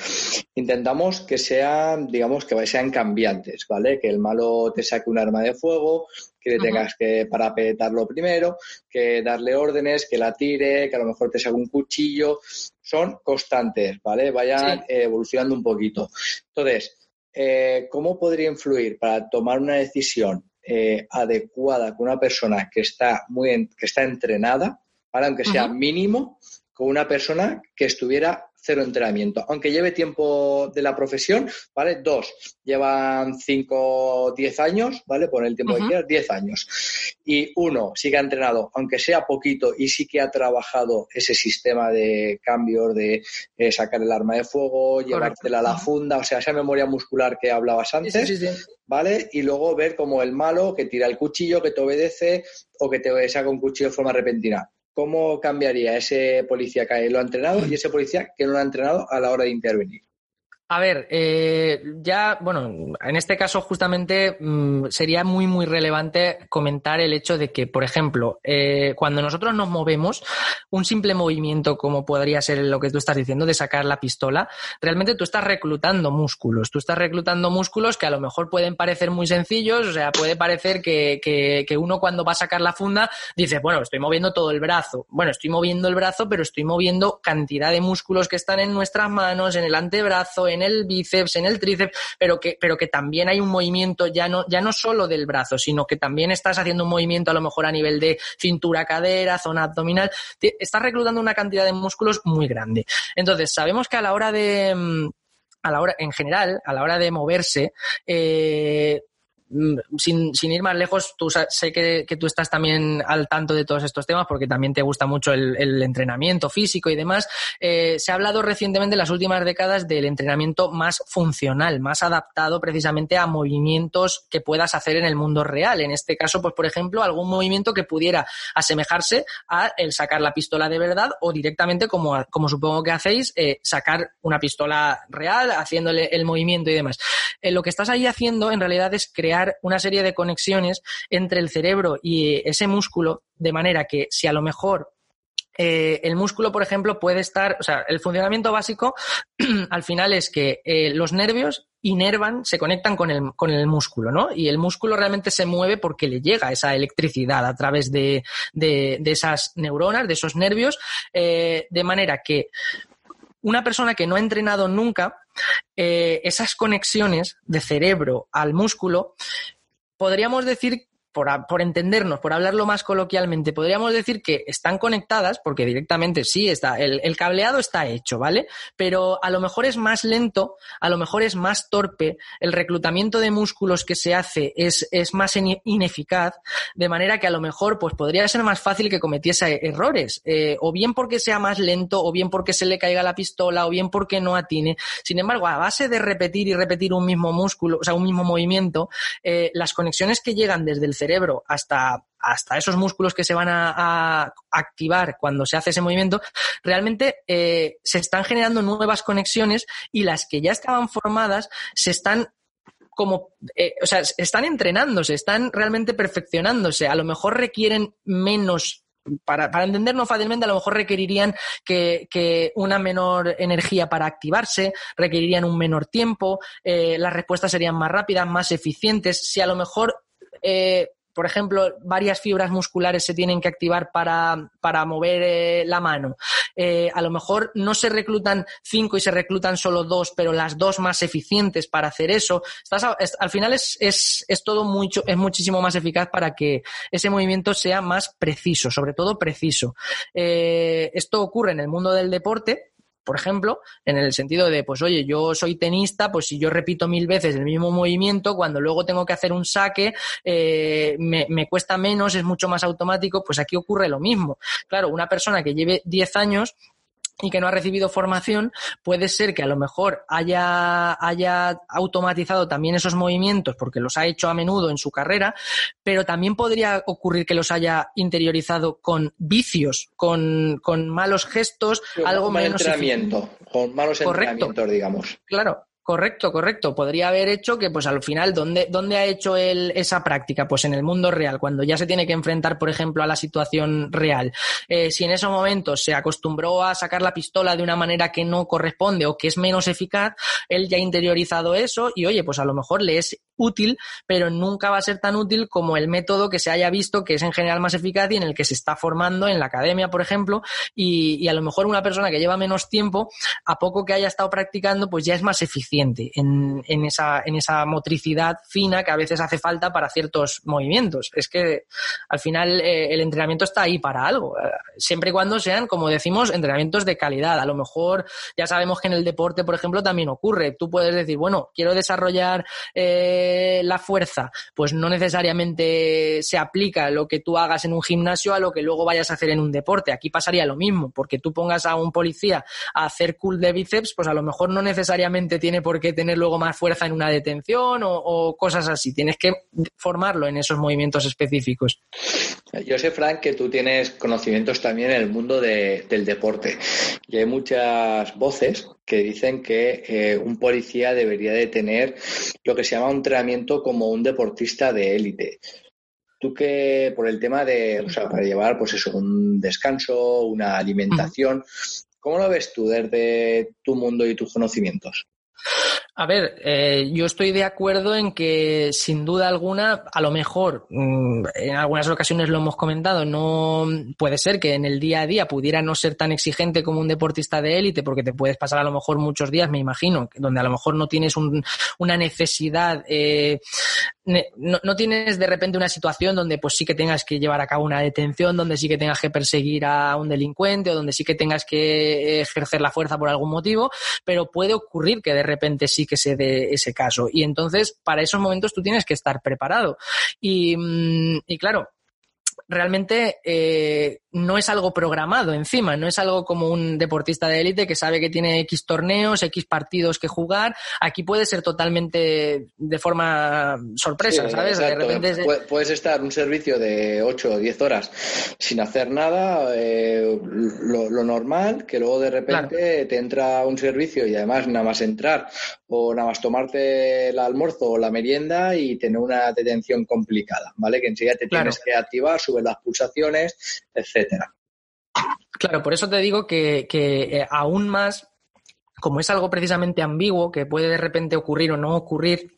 intentamos que sean, digamos, que sean cambiantes, ¿vale? Que el malo te saque un arma de fuego, que le tengas que parapetarlo primero, que darle órdenes, que la tire, que a lo mejor te saque un cuchillo. Son constantes, ¿vale? Vayan evolucionando un poquito. Entonces, eh, ¿cómo podría influir para tomar una decisión eh, adecuada con una persona que está muy que está entrenada, aunque sea mínimo, con una persona que estuviera cero entrenamiento. Aunque lleve tiempo de la profesión, ¿vale? Dos, llevan cinco, diez años, ¿vale? Pon el tiempo que quieras, diez años. Y uno sí que ha entrenado, aunque sea poquito, y sí que ha trabajado ese sistema de cambios, de eh, sacar el arma de fuego, llevártela a la funda, o sea, esa memoria muscular que hablabas antes, ¿vale? Y luego ver como el malo que tira el cuchillo, que te obedece o que te saca un cuchillo de forma repentina. ¿Cómo cambiaría ese policía que lo ha entrenado y ese policía que no lo ha entrenado a la hora de intervenir? A ver, eh, ya, bueno, en este caso justamente mmm, sería muy, muy relevante comentar el hecho de que, por ejemplo, eh, cuando nosotros nos movemos, un simple movimiento como podría ser lo que tú estás diciendo de sacar la pistola, realmente tú estás reclutando músculos, tú estás reclutando músculos que a lo mejor pueden parecer muy sencillos, o sea, puede parecer que, que, que uno cuando va a sacar la funda dice, bueno, estoy moviendo todo el brazo. Bueno, estoy moviendo el brazo, pero estoy moviendo cantidad de músculos que están en nuestras manos, en el antebrazo, el bíceps, en el tríceps, pero que, pero que también hay un movimiento ya no, ya no solo del brazo, sino que también estás haciendo un movimiento a lo mejor a nivel de cintura, cadera, zona abdominal. Estás reclutando una cantidad de músculos muy grande. Entonces, sabemos que a la hora de, a la hora, en general, a la hora de moverse, eh, mm, sin, sin, ir más lejos, tú sé que, que, tú estás también al tanto de todos estos temas porque también te gusta mucho el, el entrenamiento físico y demás. Eh, se ha hablado recientemente en las últimas décadas del entrenamiento más funcional, más adaptado precisamente a movimientos que puedas hacer en el mundo real. En este caso, pues por ejemplo, algún movimiento que pudiera asemejarse a el sacar la pistola de verdad o directamente, como, como supongo que hacéis, eh, sacar una pistola real haciéndole el movimiento y demás. Eh, lo que estás ahí haciendo en realidad es crear una serie de conexiones entre el cerebro y ese músculo, de manera que si a lo mejor eh, el músculo, por ejemplo, puede estar, o sea, el funcionamiento básico (clears throat) al final es que eh, los nervios inervan, se conectan con el, con el músculo, ¿no? Y el músculo realmente se mueve porque le llega esa electricidad a través de, de, esas neuronas, de esos nervios, eh, de manera que una persona que no ha entrenado nunca, eh, esas conexiones de cerebro al músculo, podríamos decir por, entendernos, por hablarlo más coloquialmente, podríamos decir que están conectadas, porque directamente sí, está, el, cableado está hecho, ¿vale? Pero a lo mejor es más lento, a lo mejor es más torpe, el reclutamiento de músculos que se hace es, es más ineficaz, de manera que a lo mejor pues podría ser más fácil que cometiese errores, eh, o bien porque sea más lento, o bien porque se le caiga la pistola, o bien porque no atine. Sin embargo, a base de repetir y repetir un mismo músculo, o sea, un mismo movimiento, eh, las conexiones que llegan desde el cerebro cerebro hasta, hasta esos músculos que se van a, activar cuando se hace ese movimiento, realmente eh, se están generando nuevas conexiones y las que ya estaban formadas se están como, eh, o sea, están entrenándose, están realmente perfeccionándose. A lo mejor requieren menos para, para, entendernos fácilmente, a lo mejor requerirían que, que, una menor energía para activarse, requerirían un menor tiempo, eh, las respuestas serían más rápidas, más eficientes. Si a lo mejor por ejemplo, varias fibras musculares se tienen que activar para, para mover eh, la mano. Eh, a lo mejor no se reclutan cinco y se reclutan solo dos, pero las dos más eficientes para hacer eso. al final es, es, es todo mucho, es muchísimo más eficaz para que ese movimiento sea más preciso, sobre todo preciso. Eh, esto ocurre en el mundo del deporte, por ejemplo, en el sentido de, pues oye, yo soy tenista, pues si yo repito mil veces el mismo movimiento, cuando luego tengo que hacer un saque, eh, me, me, cuesta menos, es mucho más automático, pues aquí ocurre lo mismo. Claro, una persona que lleve 10 años y que no ha recibido formación, puede ser que a lo mejor haya, haya automatizado también esos movimientos porque los ha hecho a menudo en su carrera, pero también podría ocurrir que los haya interiorizado con vicios, con, con malos gestos, algo menos. Entrenamiento, con malos entrenamientos, digamos. Claro, Correcto, correcto. Podría haber hecho que, pues al final, ¿dónde, dónde ha hecho él esa práctica? Pues en el mundo real, cuando ya se tiene que enfrentar, por ejemplo, a la situación real. Eh, si en esos momentos se acostumbró a sacar la pistola de una manera que no corresponde o que es menos eficaz, él ya ha interiorizado eso y, oye, pues a lo mejor le es útil, pero nunca va a ser tan útil como el método que se haya visto que es en general más eficaz y en el que se está formando en la academia, por ejemplo, y, a lo mejor una persona que lleva menos tiempo, a poco que haya estado practicando, pues ya es más eficiente en, en, esa, en esa motricidad fina que a veces hace falta para ciertos movimientos. Es que al final eh, el entrenamiento está ahí para algo, eh, siempre y cuando sean, como decimos, entrenamientos de calidad. A lo mejor ya sabemos que en el deporte, por ejemplo, también ocurre. Tú puedes decir, bueno, quiero desarrollar eh, la fuerza, pues no necesariamente se aplica lo que tú hagas en un gimnasio a lo que luego vayas a hacer en un deporte. Aquí pasaría lo mismo, porque tú pongas a un policía a hacer cool de bíceps, pues a lo mejor no necesariamente tiene por qué tener luego más fuerza en una detención o, cosas así. Tienes que formarlo en esos movimientos específicos. Yo sé, Frank, que tú tienes conocimientos también en el mundo del deporte. Y hay muchas voces que dicen que eh, un policía debería de tener lo que se llama un entrenamiento como un deportista de élite. Tú que por el tema de, o sea, para llevar pues eso, un descanso, una alimentación, ¿cómo lo ves tú desde tu mundo y tus conocimientos? A ver, eh, yo estoy de acuerdo en que sin duda alguna, a lo mejor, mm, en algunas ocasiones lo hemos comentado, no puede ser que en el día a día pudiera no ser tan exigente como un deportista de élite, porque te puedes pasar a lo mejor muchos días, me imagino, donde a lo mejor no tienes una necesidad eh, no, tienes de repente una situación donde pues sí que tengas que llevar a cabo una detención, donde sí que tengas que perseguir a un delincuente o donde sí que tengas que ejercer la fuerza por algún motivo, pero puede ocurrir que de repente sí que se dé ese caso. Y entonces, para esos momentos tú tienes que estar preparado. Y, mm, claro, realmente eh, no es algo programado encima, no es algo como un deportista de élite que sabe que tiene X torneos, X partidos que jugar. Aquí puede ser totalmente de forma sorpresa, ¿sabes? De repente Puedes estar un servicio de 8 o 10 horas sin hacer nada, eh, lo, normal, que luego de repente te entra un servicio y además nada más entrar o nada más tomarte el almuerzo o la merienda y tener una detención complicada, ¿vale? Que enseguida te tienes que activar, subir las pulsaciones, Claro, por eso te digo que, eh, aún más, como es algo precisamente ambiguo, que puede de repente ocurrir o no ocurrir,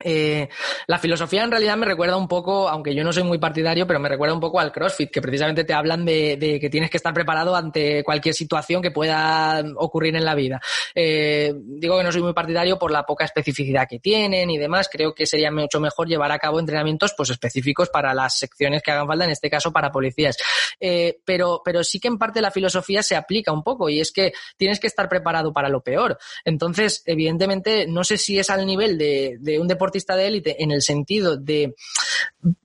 eh, la filosofía en realidad me recuerda un poco, aunque yo no soy muy partidario, pero me recuerda un poco al CrossFit, que precisamente te hablan de, que tienes que estar preparado ante cualquier situación que pueda ocurrir en la vida. Eh, digo que no soy muy partidario por la poca especificidad que tienen y demás. Creo que sería mucho mejor llevar a cabo entrenamientos pues, específicos para las secciones que hagan falta, en este caso para policías. Eh, pero, pero sí que en parte la filosofía se aplica un poco y es que tienes que estar preparado para lo peor. Entonces, evidentemente, no sé si es al nivel de, de un deporte deportista de élite en el sentido de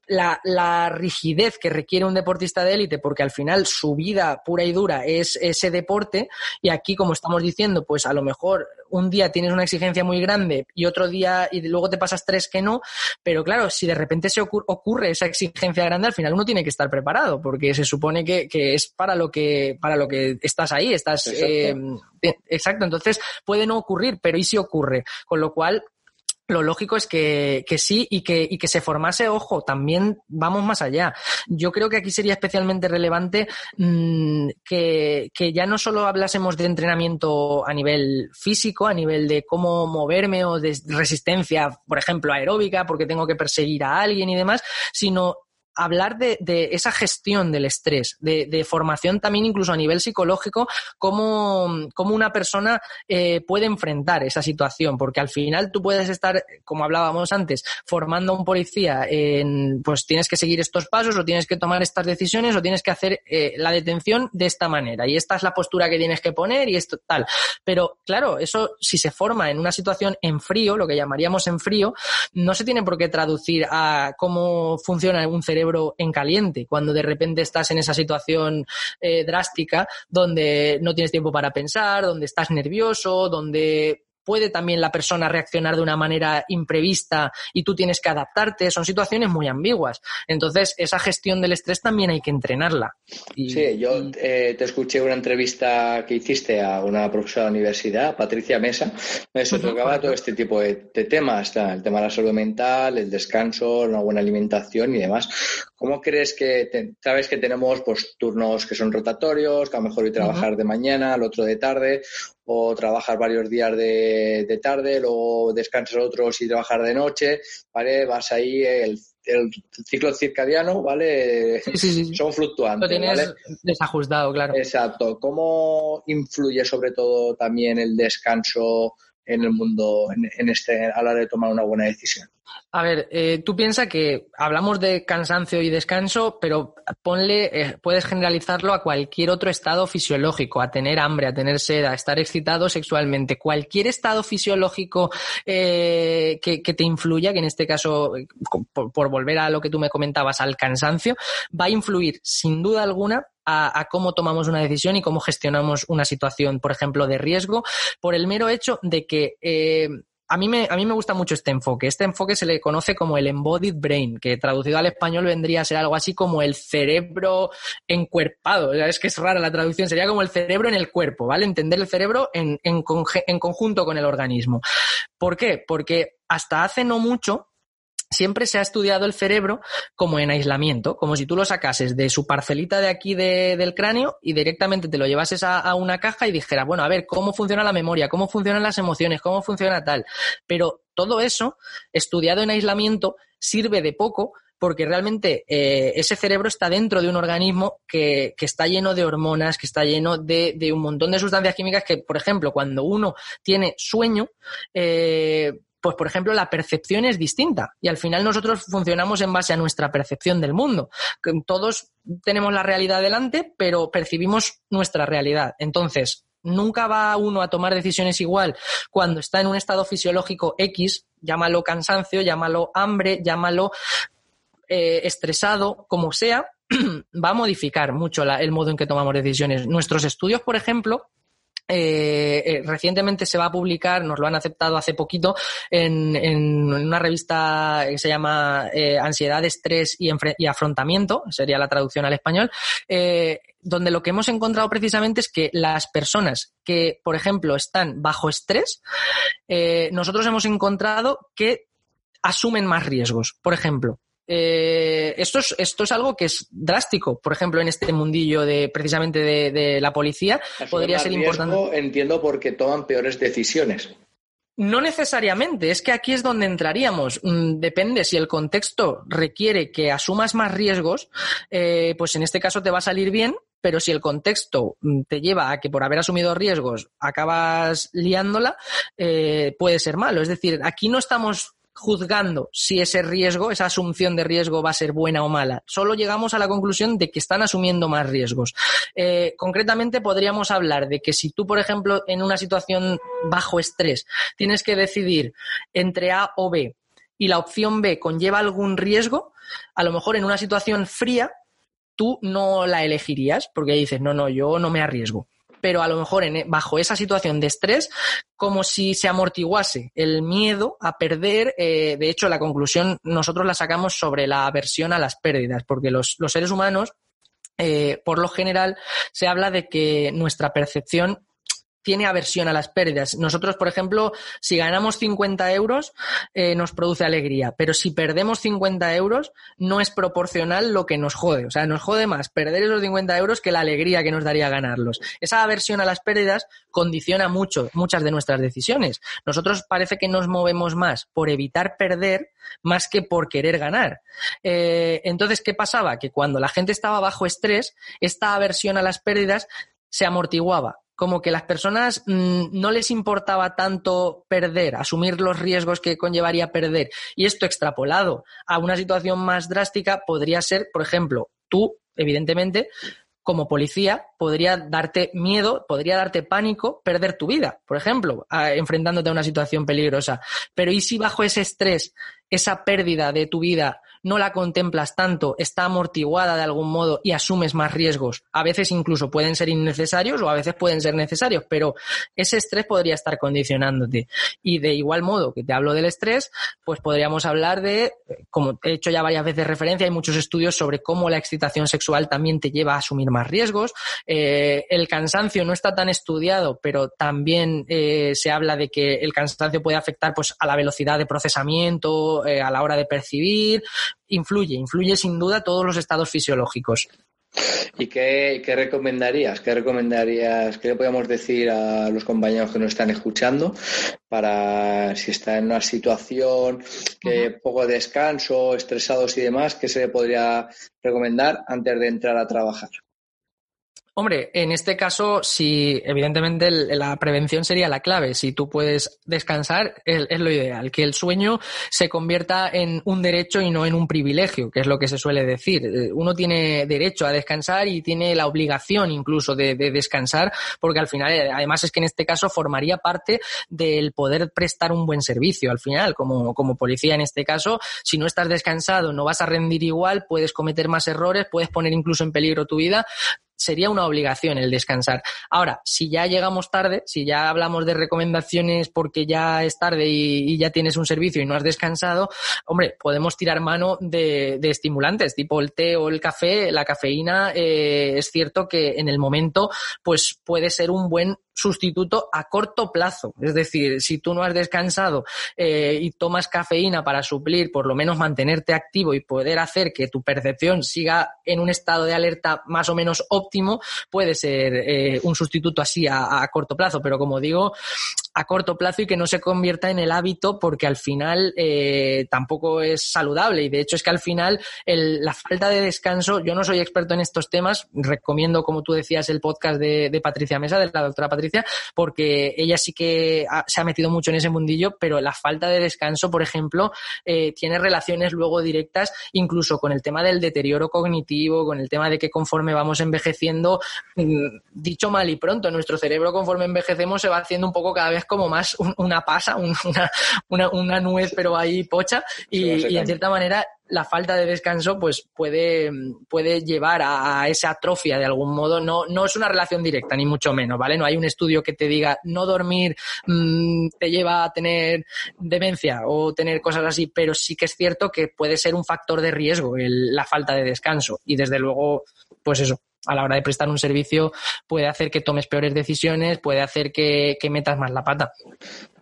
la, rigidez que requiere un deportista de élite, porque al final su vida pura y dura es ese deporte, y aquí, como estamos diciendo, pues a lo mejor un día tienes una exigencia muy grande y otro día, y luego te pasas tres que no, pero claro, si de repente se ocurre, esa exigencia grande, al final uno tiene que estar preparado, porque se supone que, es para lo que, para lo que estás ahí, estás, exacto. Eh, exacto, entonces puede no ocurrir, pero ¿y si ocurre? Con lo cual, lo lógico es que, sí y que, y que se formase, ojo, también vamos más allá. Yo creo que aquí sería especialmente relevante mm, que, que, ya no solo hablásemos de entrenamiento a nivel físico, a nivel de cómo moverme o de resistencia, por ejemplo, aeróbica, porque tengo que perseguir a alguien y demás, sino hablar de, esa gestión del estrés, de, formación también incluso a nivel psicológico, cómo, cómo una persona eh, puede enfrentar esa situación, porque al final tú puedes estar, como hablábamos antes, formando a un policía en, pues tienes que seguir estos pasos o tienes que tomar estas decisiones o tienes que hacer eh, la detención de esta manera y esta es la postura que tienes que poner y esto tal. Pero claro, eso si se forma en una situación en frío, lo que llamaríamos en frío, no se tiene por qué traducir a cómo funciona un cerebro en caliente, cuando de repente estás en esa situación eh, drástica donde no tienes tiempo para pensar, donde estás nervioso, donde puede también la persona reaccionar de una manera imprevista y tú tienes que adaptarte. Son situaciones muy ambiguas. Entonces, esa gestión del estrés también hay que entrenarla. sí, yo eh, te escuché una entrevista que hiciste a una profesora de la universidad, Patricia Mesa, se tocaba todo este tipo de, temas, el tema de la salud mental, el descanso, una buena alimentación y demás. ¿Cómo crees que, sabes que tenemos pues turnos que son rotatorios, que a lo mejor hoy trabajar de mañana, al otro de tarde, o trabajar varios días de, tarde, luego descansar otros y trabajar de noche, ¿vale? Vas ahí, el, ciclo circadiano, ¿vale? Son fluctuantes. Lo tienes desajustado, claro. Exacto. ¿Cómo influye sobre todo también el descanso en el mundo en, este, a la de tomar una buena decisión? A ver, eh, tú piensas que hablamos de cansancio y descanso, pero ponle, eh, puedes generalizarlo a cualquier otro estado fisiológico, a tener hambre, a tener sed, a estar excitado sexualmente. Cualquier estado fisiológico eh, que, te influya, que en este caso, por, volver a lo que tú me comentabas, al cansancio, va a influir sin duda alguna a, cómo tomamos una decisión y cómo gestionamos una situación, por ejemplo, de riesgo, por el mero hecho de que a mí, me, a mí me gusta mucho este enfoque. Este enfoque se le conoce como el embodied brain, que traducido al español vendría a ser algo así como el cerebro encuerpado. Es que es rara la traducción, sería como el cerebro en el cuerpo, ¿vale? Entender el cerebro en, en, en conjunto con el organismo. ¿Por qué? Porque hasta hace no mucho, siempre se ha estudiado el cerebro como en aislamiento, como si tú lo sacases de su parcelita de aquí del cráneo y directamente te lo llevases a, una caja y dijeras, bueno, a ver, ¿cómo funciona la memoria? ¿Cómo funcionan las emociones? ¿Cómo funciona tal? Pero todo eso, estudiado en aislamiento, sirve de poco porque realmente eh, ese cerebro está dentro de un organismo que, está lleno de hormonas, que está lleno de, un montón de sustancias químicas que, por ejemplo, cuando uno tiene sueño, eh, pues por ejemplo la percepción es distinta y al final nosotros funcionamos en base a nuestra percepción del mundo. Todos tenemos la realidad delante, pero percibimos nuestra realidad. Entonces, nunca va uno a tomar decisiones igual cuando está en un estado fisiológico X, llámalo cansancio, llámalo hambre, llámalo eh, estresado, como sea, (clears throat) va a modificar mucho el modo en que tomamos decisiones. Nuestros estudios, por ejemplo, eh, eh, recientemente se va a publicar, nos lo han aceptado hace poquito, en, una revista que se llama Ansiedad, Estrés y, y, Afrontamiento, sería la traducción al español, donde lo que hemos encontrado precisamente es que las personas que, por ejemplo, están bajo estrés, nosotros hemos encontrado que asumen más riesgos. Por ejemplo, eh, esto, es, esto es algo que es drástico, por ejemplo, en este mundillo de precisamente de, la policía. podría ser importante. Entiendo porque toman peores decisiones. No necesariamente, es que aquí es donde entraríamos. Mm, depende si el contexto requiere que asumas más riesgos, eh, pues en este caso te va a salir bien, pero si el contexto mm, te lleva a que por haber asumido riesgos acabas liándola, eh, puede ser malo. Es decir, aquí no estamos juzgando si ese riesgo, esa asunción de riesgo va a ser buena o mala. Solo llegamos a la conclusión de que están asumiendo más riesgos. Eh, concretamente podríamos hablar de que si tú, por ejemplo, en una situación bajo estrés tienes que decidir entre A o B y la opción B conlleva algún riesgo, a lo mejor en una situación fría tú no la elegirías porque dices, no, no, yo no me arriesgo pero a lo mejor en, bajo esa situación de estrés, como si se amortiguase el miedo a perder. Eh, de hecho, la conclusión nosotros la sacamos sobre la aversión a las pérdidas, porque los, seres humanos, eh, por lo general, se habla de que nuestra percepción tiene aversión a las pérdidas. Nosotros, por ejemplo, si ganamos 50 euros, eh, nos produce alegría, pero si perdemos 50 euros, no es proporcional lo que nos jode. O sea, nos jode más perder esos 50 euros que la alegría que nos daría ganarlos. Esa aversión a las pérdidas condiciona mucho, muchas de nuestras decisiones. Nosotros parece que nos movemos más por evitar perder más que por querer ganar. Eh, entonces, ¿qué pasaba? Que cuando la gente estaba bajo estrés, esta aversión a las pérdidas se amortiguaba como que las personas mm, no les importaba tanto perder, asumir los riesgos que conllevaría perder. Y esto extrapolado a una situación más drástica podría ser, por ejemplo, tú, evidentemente, como policía, podría darte miedo, podría darte pánico perder tu vida, por ejemplo, enfrentándote a una situación peligrosa. Pero ¿y si bajo ese estrés, esa pérdida de tu vida no la contemplas tanto, está amortiguada de algún modo y asumes más riesgos. A veces incluso pueden ser innecesarios o a veces pueden ser necesarios, pero ese estrés podría estar condicionándote. Y de igual modo que te hablo del estrés, pues podríamos hablar de, como he hecho ya varias veces referencia, hay muchos estudios sobre cómo la excitación sexual también te lleva a asumir más riesgos. Eh, el cansancio no está tan estudiado, pero también eh, se habla de que el cansancio puede afectar pues, a la velocidad de procesamiento, eh, a la hora de percibir, influye, influye sin duda todos los estados fisiológicos. ¿Y qué, recomendarías? ¿Qué recomendarías? ¿Qué le podemos decir a los compañeros que nos están escuchando para si está en una situación que poco descanso, estresados y demás, qué se le podría recomendar antes de entrar a trabajar? Hombre, en este caso, si evidentemente la prevención sería la clave. Si tú puedes descansar, es, lo ideal. Que el sueño se convierta en un derecho y no en un privilegio, que es lo que se suele decir. Eh, uno tiene derecho a descansar y tiene la obligación incluso de, descansar, porque al final, eh, además es que en este caso formaría parte del poder prestar un buen servicio. Al final, como, como policía en este caso, si no estás descansado, no vas a rendir igual, puedes cometer más errores, puedes poner incluso en peligro tu vida sería una obligación el descansar. Ahora, si ya llegamos tarde, si ya hablamos de recomendaciones porque ya es tarde y, ya tienes un servicio y no has descansado, hombre, podemos tirar mano de, estimulantes, tipo el té o el café. La cafeína eh, es cierto que en el momento pues puede ser un buen sustituto a corto plazo. Es decir, si tú no has descansado eh, y tomas cafeína para suplir, por lo menos mantenerte activo y poder hacer que tu percepción siga en un estado de alerta más o menos óptimo, puede ser eh, un sustituto así a, corto plazo. Pero como digo, a corto plazo y que no se convierta en el hábito porque al final eh, tampoco es saludable. Y de hecho es que al final la falta de descanso, yo no soy experto en estos temas, recomiendo como tú decías el podcast de, Patricia Mesa, de la doctora Patricia, porque ella sí que se ha metido mucho en ese mundillo, pero la falta de descanso, por ejemplo, eh, tiene relaciones luego directas incluso con el tema del deterioro cognitivo, con el tema de que conforme vamos envejeciendo, mm, dicho mal y pronto, nuestro cerebro conforme envejecemos se va haciendo un poco cada vez como más una pasa, una, una, nuez, pero ahí pocha, y, en cierta manera la falta de descanso pues puede, puede llevar a, esa atrofia de algún modo. No, no es una relación directa, ni mucho menos, ¿vale? No hay un estudio que te diga no dormir mm, te lleva a tener demencia o tener cosas así, pero sí que es cierto que puede ser un factor de riesgo la falta de descanso. Y desde luego, pues eso, a la hora de prestar un servicio puede hacer que tomes peores decisiones, puede hacer que, metas más la pata.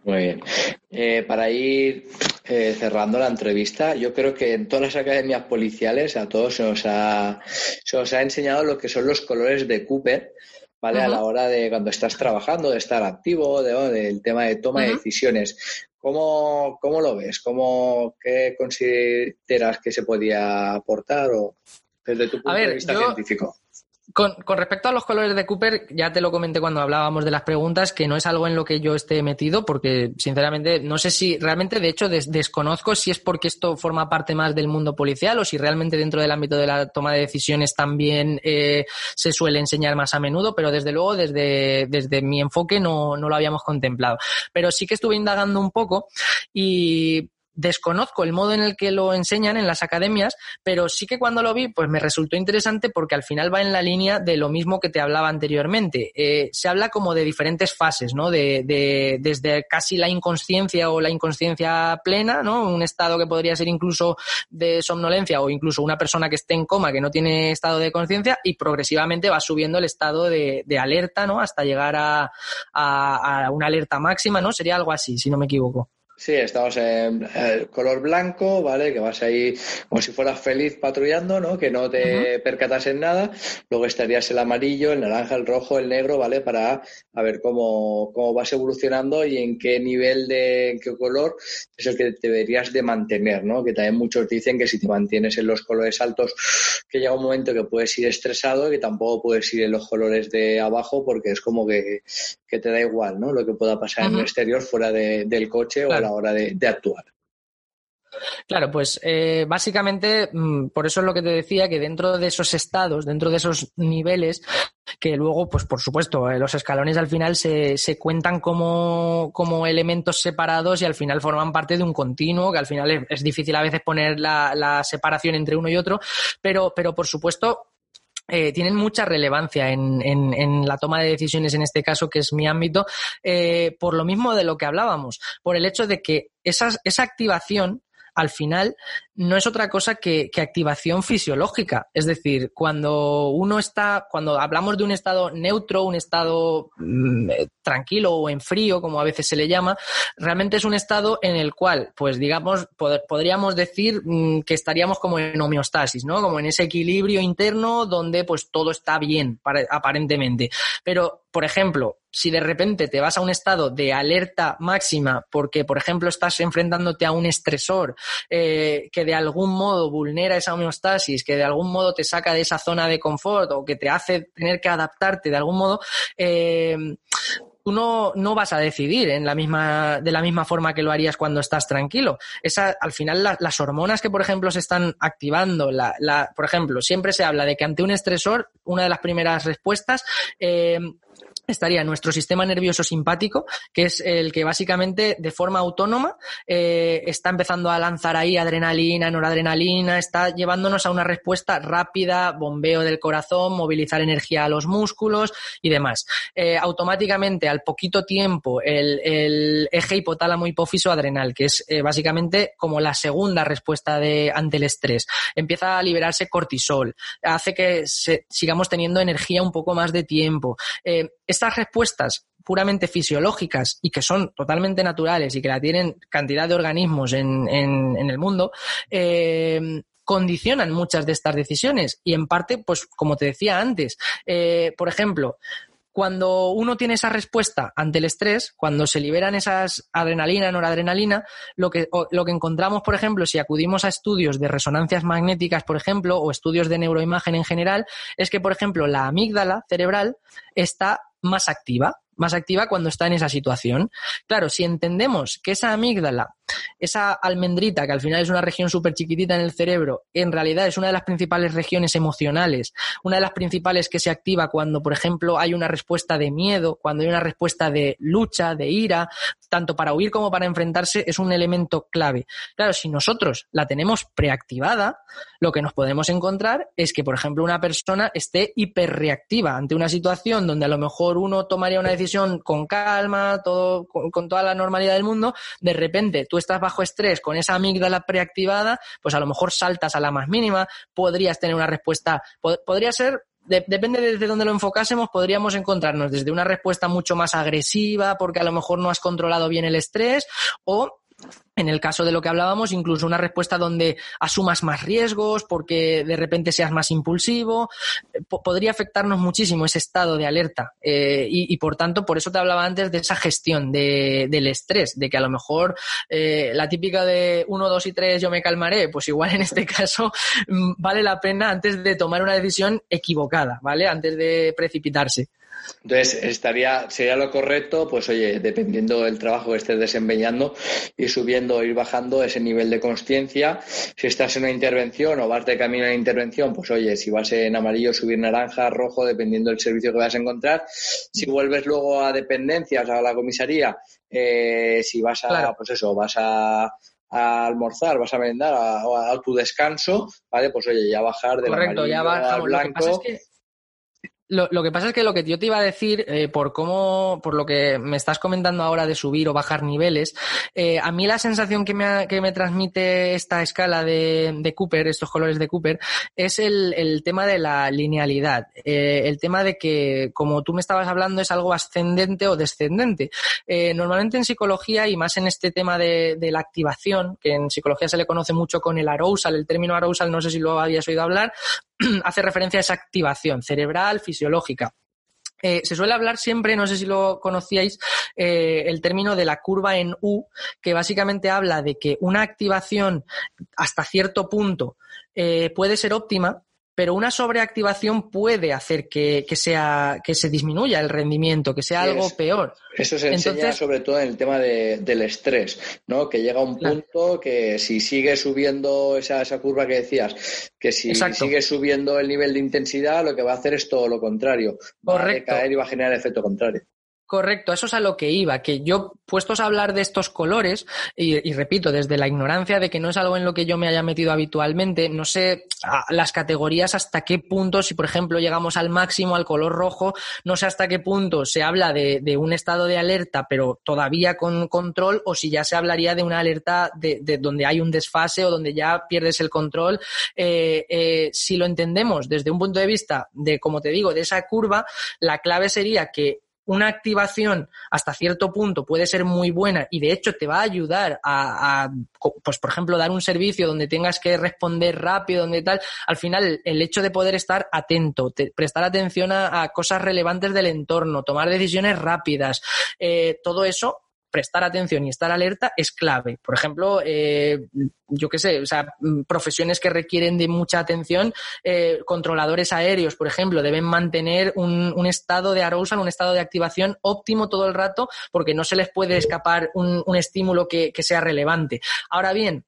Muy bien. Eh, para ir eh, cerrando la entrevista, yo creo que en todas las academias policiales a todos se nos ha, se nos ha enseñado lo que son los colores de Cooper, ¿vale? A la hora de cuando estás trabajando, de estar activo, del tema de toma de decisiones. ¿Cómo, ¿Cómo, lo ves? ¿Cómo, ¿Qué consideras que se podía aportar o desde tu punto de vista científico? Con, respecto a los colores de Cooper, ya te lo comenté cuando hablábamos de las preguntas, que no es algo en lo que yo esté metido, porque sinceramente no sé si realmente, de hecho, desconozco si es porque esto forma parte más del mundo policial o si realmente dentro del ámbito de la toma de decisiones también eh, se suele enseñar más a menudo, pero desde luego, desde, desde mi enfoque no, no lo habíamos contemplado. Pero sí que estuve indagando un poco y Desconozco el modo en el que lo enseñan en las academias, pero sí que cuando lo vi, pues me resultó interesante porque al final va en la línea de lo mismo que te hablaba anteriormente. Eh, se habla como de diferentes fases, ¿no? De, de, desde casi la inconsciencia o la inconsciencia plena, ¿no? Un estado que podría ser incluso de somnolencia o incluso una persona que esté en coma que no tiene estado de conciencia y progresivamente va subiendo el estado de, de alerta, ¿no? Hasta llegar a, a, a una alerta máxima, ¿no? Sería algo así, si no me equivoco. Sí, estamos en el color blanco, ¿vale? Que vas ahí como si fueras feliz patrullando, ¿no? Que no te percatas en nada. Luego estarías el amarillo, el naranja, el rojo, el negro, ¿vale? Para a ver cómo, cómo vas evolucionando y en qué nivel de, en qué color es el que deberías de mantener, ¿no? Que también muchos dicen que si te mantienes en los colores altos, que llega un momento que puedes ir estresado y que tampoco puedes ir en los colores de abajo porque es como que, que te da igual, ¿no? Lo que pueda pasar en el exterior fuera del coche o la hora de, actuar. Claro, pues eh, básicamente mm, por eso es lo que te decía, que dentro de esos estados, dentro de esos niveles, que luego, pues por supuesto, eh, los escalones al final se, se cuentan como, como, elementos separados y al final forman parte de un continuo, que al final es, difícil a veces poner la, la, separación entre uno y otro, pero, pero por supuesto eh, tienen mucha relevancia en, la toma de decisiones en este caso, que es mi ámbito, eh, por lo mismo de lo que hablábamos, por el hecho de que esa activación al final no es otra cosa que, activación fisiológica. Es decir, cuando uno está, cuando hablamos de un estado neutro, un estado mm, tranquilo o en frío, como a veces se le llama, realmente es un estado en el cual, pues digamos, podríamos decir mm, que estaríamos como en homeostasis, ¿no? Como en ese equilibrio interno donde pues todo está bien, aparentemente. Pero, por ejemplo, si de repente te vas a un estado de alerta máxima porque, por ejemplo, estás enfrentándote a un estresor eh, que de algún modo vulnera esa homeostasis, que de algún modo te saca de esa zona de confort o que te hace tener que adaptarte de algún modo, eh, tú no, no, vas a decidir en la misma, de la misma forma que lo harías cuando estás tranquilo. Esa, al final, las hormonas que, por ejemplo, se están activando, la, la, por ejemplo, siempre se habla de que ante un estresor, una de las primeras respuestas eh, estaría nuestro sistema nervioso simpático, que es el que básicamente de forma autónoma eh, está empezando a lanzar ahí adrenalina, noradrenalina, está llevándonos a una respuesta rápida, bombeo del corazón, movilizar energía a los músculos y demás. Eh, automáticamente, al poquito tiempo, el, eje hipotálamo hipófiso adrenal, que es eh, básicamente como la segunda respuesta de, ante el estrés, empieza a liberarse cortisol, hace que sigamos teniendo energía un poco más de tiempo estas respuestas puramente fisiológicas y que son totalmente naturales y que la tienen cantidad de organismos en, el mundo, eh, condicionan muchas de estas decisiones y en parte, pues como te decía antes, eh, por ejemplo, cuando uno tiene esa respuesta ante el estrés, cuando se liberan esas adrenalina, noradrenalina, lo que, lo que encontramos, por ejemplo, si acudimos a estudios de resonancias magnéticas, por ejemplo, o estudios de neuroimagen en general, es que, por ejemplo, la amígdala cerebral está más activa más activa cuando está en esa situación. Claro, si entendemos que esa amígdala, esa almendrita, que al final es una región súper chiquitita en el cerebro, en realidad es una de las principales regiones emocionales, una de las principales que se activa cuando, por ejemplo, hay una respuesta de miedo, cuando hay una respuesta de lucha, de ira, tanto para huir como para enfrentarse, es un elemento clave. Claro, si nosotros la tenemos preactivada, lo que nos podemos encontrar es que, por ejemplo, una persona esté hiperreactiva ante una situación donde a lo mejor uno tomaría una decisión con calma, todo con, toda la normalidad del mundo, de repente tú estás bajo estrés con esa amígdala preactivada, pues a lo mejor saltas a la más mínima, podrías tener una respuesta, podría ser depende desde dónde lo enfocásemos, podríamos encontrarnos desde una respuesta mucho más agresiva, porque a lo mejor no has controlado bien el estrés, o en el caso de lo que hablábamos, incluso una respuesta donde asumas más riesgos, porque de repente seas más impulsivo, podría afectarnos muchísimo ese estado de alerta. Eh, y, por tanto, por eso te hablaba antes de esa gestión del estrés, de que a lo mejor eh, la típica de uno, dos y tres yo me calmaré, pues igual en este (laughs) caso mm, vale la pena antes de tomar una decisión equivocada, ¿vale? Antes de precipitarse. Entonces, estaría, sería lo correcto, pues oye, dependiendo del trabajo que estés desempeñando, ir subiendo, ir bajando ese nivel de conciencia. Si estás en una intervención o vas de camino a la intervención, pues oye, si vas en amarillo, subir naranja, rojo, dependiendo del servicio que vas a encontrar. Si vuelves luego a dependencias, a la comisaría, eh, si vas a, pues eso, vas a, almorzar, vas a merendar, a, a, tu descanso, ¿vale? Pues oye, ya bajar del Correcto, ya al blanco. Lo, lo, que pasa es que lo que yo te iba a decir, eh, por cómo, por lo que me estás comentando ahora de subir o bajar niveles, eh, a mí la sensación que me, que me transmite esta escala de, de, Cooper, estos colores de Cooper, es el, el tema de la linealidad. Eh, el tema de que, como tú me estabas hablando, es algo ascendente o descendente. Normalmente en psicología y más en este tema de, de, la activación, que en psicología se le conoce mucho con el arousal, el término arousal, no sé si lo habías oído hablar, (clears throat) hace referencia a esa activación cerebral, fisiológica. Eh, se suele hablar siempre, no sé si lo conocíais, eh, el término de la curva en U, que básicamente habla de que una activación hasta cierto punto eh, puede ser óptima, pero una sobreactivación puede hacer que, sea, que se disminuya el rendimiento, que sea algo peor. Eso se enseña sobre todo en el tema del estrés, ¿no? Que llega un punto que si sigue subiendo esa, esa curva que decías, que si sigue subiendo el nivel de intensidad, lo que va a hacer es todo lo contrario. Va a caer y va a generar efecto contrario. Correcto, eso es a lo que iba, que yo, puestos a hablar de estos colores, y, repito, desde la ignorancia de que no es algo en lo que yo me haya metido habitualmente, no sé las categorías hasta qué punto, si por ejemplo llegamos al máximo, al color rojo, no sé hasta qué punto se habla de, un estado de alerta, pero todavía con control, o si ya se hablaría de una alerta de, donde hay un desfase o donde ya pierdes el control. Eh, eh, si lo entendemos desde un punto de vista de, como te digo, de esa curva, la clave sería que una activación hasta cierto punto puede ser muy buena y de hecho te va a ayudar a, pues por ejemplo, dar un servicio donde tengas que responder rápido, donde tal, al final el hecho de poder estar atento, prestar atención a, cosas relevantes del entorno, tomar decisiones rápidas, eh, todo eso prestar atención y estar alerta es clave. Por ejemplo, eh, yo qué sé, o sea, mm, profesiones que requieren de mucha atención, eh, controladores aéreos, por ejemplo, deben mantener un, un, estado de arousal, un estado de activación óptimo todo el rato, porque no se les puede escapar un, un estímulo que, que sea relevante. Ahora bien,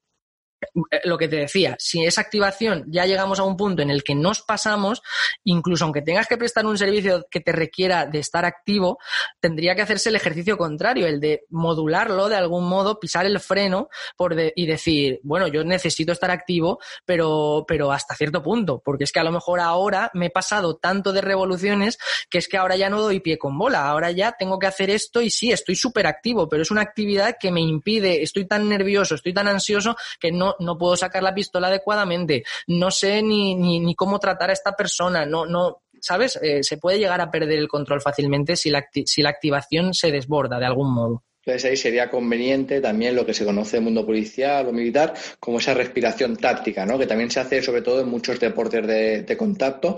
lo que te decía, si esa activación ya llegamos a un punto en el que nos pasamos, incluso aunque tengas que prestar un servicio que te requiera de estar activo, tendría que hacerse el ejercicio contrario, el de modularlo de algún modo, pisar el freno por y decir, bueno, yo necesito estar activo, pero, pero hasta cierto punto, porque es que a lo mejor ahora me he pasado tanto de revoluciones que es que ahora ya no doy pie con bola, ahora ya tengo que hacer esto y sí, estoy súper activo, pero es una actividad que me impide, estoy tan nervioso, estoy tan ansioso que no, no, puedo sacar la pistola adecuadamente, no sé ni, ni, cómo tratar a esta persona, no, no, ¿sabes? Eh, se puede llegar a perder el control fácilmente si la, si la activación se desborda de algún modo. Entonces ahí sería conveniente también lo que se conoce en el mundo policial o militar como esa respiración táctica, ¿no? Que también se hace sobre todo en muchos deportes de, contacto,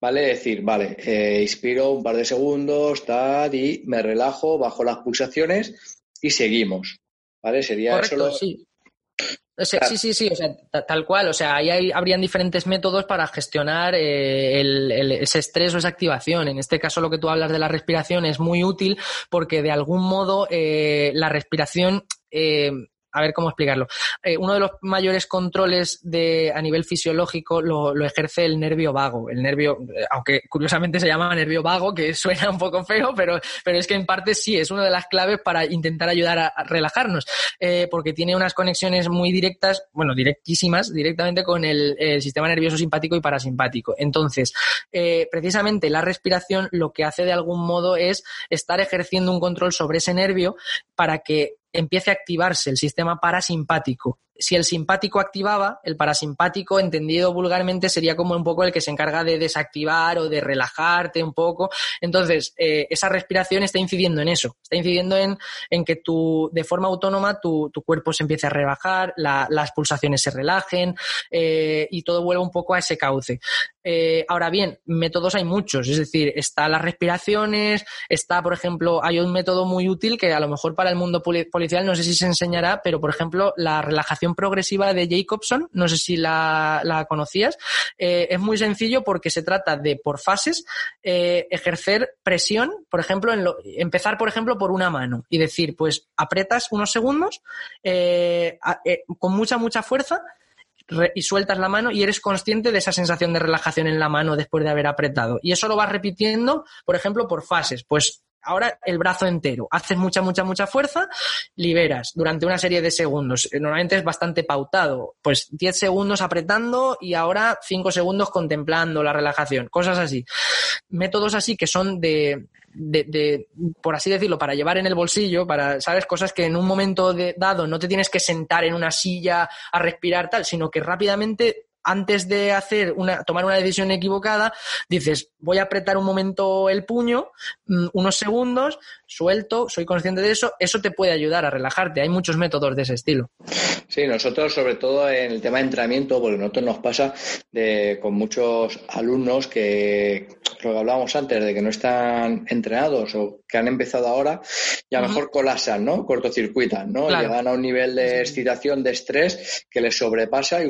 ¿vale? Decir, vale, eh, inspiro un par de segundos, tal, y me relajo, bajo las pulsaciones y seguimos, ¿vale? Sería eso sí. Sí, sí, sí, o sea, tal cual. O sea, ahí habrían diferentes métodos para gestionar eh, ese estrés o esa activación. En este caso, lo que tú hablas de la respiración es muy útil porque de algún modo eh, la respiración eh, a ver cómo explicarlo. Eh, uno de los mayores controles de, a nivel fisiológico lo, ejerce el nervio vago. El nervio, eh, aunque curiosamente se llama nervio vago, que suena un poco feo, pero, pero es que en parte sí, es una de las claves para intentar ayudar a, relajarnos, eh, porque tiene unas conexiones muy directas, bueno, directísimas, directamente con el, sistema nervioso simpático y parasimpático. Entonces, precisamente la respiración lo que hace de algún modo es estar ejerciendo un control sobre ese nervio para que empiece a activarse el sistema parasimpático si el simpático activaba, el parasimpático, entendido vulgarmente, sería como un poco el que se encarga de desactivar o de relajarte un poco. Entonces, eh, esa respiración está incidiendo en eso, está incidiendo en, que tú, de forma autónoma, tu, tu, cuerpo se empiece a rebajar, las pulsaciones se relajen eh, y todo vuelve un poco a ese cauce. Eh, ahora bien, métodos hay muchos, es decir, está las respiraciones, está, por ejemplo, hay un método muy útil que a lo mejor para el mundo policial no sé si se enseñará, pero, por ejemplo, la relajación progresiva de Jacobson, no sé si la, conocías, eh, es muy sencillo porque se trata de, por fases, eh, ejercer presión, por ejemplo, en empezar, por ejemplo, por una mano y decir, pues apretas unos segundos eh, con mucha, mucha fuerza y sueltas la mano y eres consciente de esa sensación de relajación en la mano después de haber apretado. Y eso lo vas repitiendo, por ejemplo, por fases. Pues Ahora el brazo entero. Haces mucha, mucha, mucha fuerza, liberas durante una serie de segundos. Eh, normalmente es bastante pautado. Pues 10 segundos apretando y ahora 5 segundos contemplando la relajación. Cosas así. Métodos así que son de, de, de, por así decirlo, para llevar en el bolsillo, para, ¿sabes? Cosas que en un momento dado no te tienes que sentar en una silla a respirar tal, sino que rápidamente antes de hacer una, tomar una decisión equivocada, dices, voy a apretar un momento el puño, mm, unos segundos, suelto, soy consciente de eso, eso te puede ayudar a relajarte. Hay muchos métodos de ese estilo. Sí, nosotros sobre todo en el tema de entrenamiento, porque nosotros nos pasa de, con muchos alumnos que, lo que hablábamos antes, de que no están entrenados o que han empezado ahora, y a lo mejor colapsan, ¿no? Cortocircuitan, ¿no? Llegan a un nivel de excitación, de estrés que les sobrepasa y,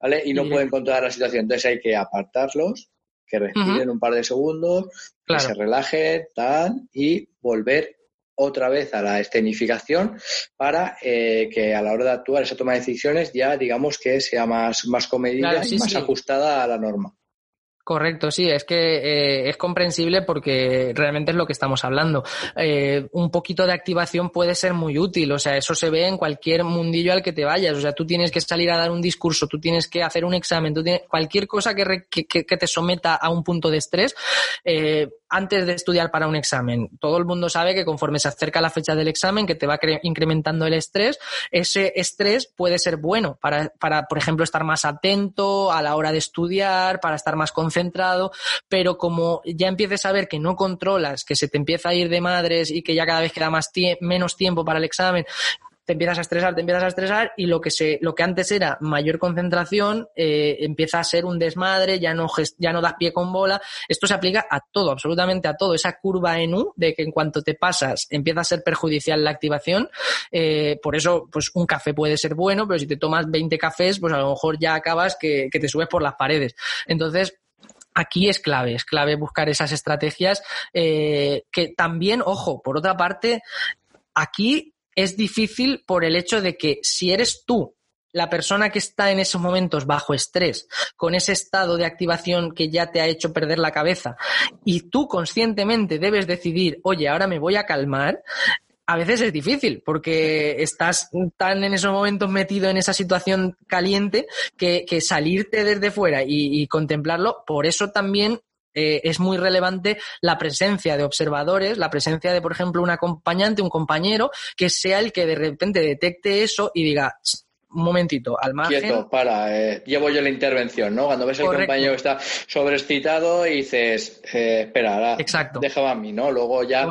¿vale? y no pueden controlar la situación. Entonces hay que apartarlos, que respiren un par de segundos, que se relajen, tal, y volver otra vez a la escenificación para eh, que a la hora de actuar esa toma de decisiones ya digamos que sea más, más comedida y más ajustada a la norma. Correcto, sí, es que eh, es comprensible porque realmente es lo que estamos hablando. Eh, un poquito de activación puede ser muy útil, o sea, eso se ve en cualquier mundillo al que te vayas, o sea, tú tienes que salir a dar un discurso, tú tienes que hacer un examen, tú tienes, cualquier cosa que, que, que, te someta a un punto de estrés, eh, antes de estudiar para un examen. Todo el mundo sabe que conforme se acerca la fecha del examen, que te va incrementando el estrés, ese estrés puede ser bueno para, para, por ejemplo, estar más atento a la hora de estudiar, para estar más concentrado, pero como ya empieces a ver que no controlas, que se te empieza a ir de madres y que ya cada vez queda más menos tiempo para el examen, te empiezas a estresar, te empiezas a estresar y lo que se, lo que antes era mayor concentración eh, empieza a ser un desmadre, ya no ya no das pie con bola. Esto se aplica a todo, absolutamente a todo. Esa curva en U de que en cuanto te pasas empieza a ser perjudicial la activación. Eh, por eso, pues un café puede ser bueno, pero si te tomas 20 cafés, pues a lo mejor ya acabas que, que te subes por las paredes. Entonces, aquí es clave, es clave buscar esas estrategias eh, que también, ojo, por otra parte, aquí es difícil por el hecho de que si eres tú la persona que está en esos momentos bajo estrés, con ese estado de activación que ya te ha hecho perder la cabeza, y tú conscientemente debes decidir, oye, ahora me voy a calmar, a veces es difícil porque estás tan en esos momentos metido en esa situación caliente que, salirte desde fuera y, contemplarlo, por eso también eh, es muy relevante la presencia de observadores, la presencia de, por ejemplo, un acompañante, un compañero, que sea el que de repente detecte eso y diga, un momentito, al margen. Quieto, para, eh, llevo yo la intervención, ¿no? Cuando ves el compañero que está sobreexcitado y dices, eh, espera, ahora Exacto. déjame a mí, ¿no? Luego ya,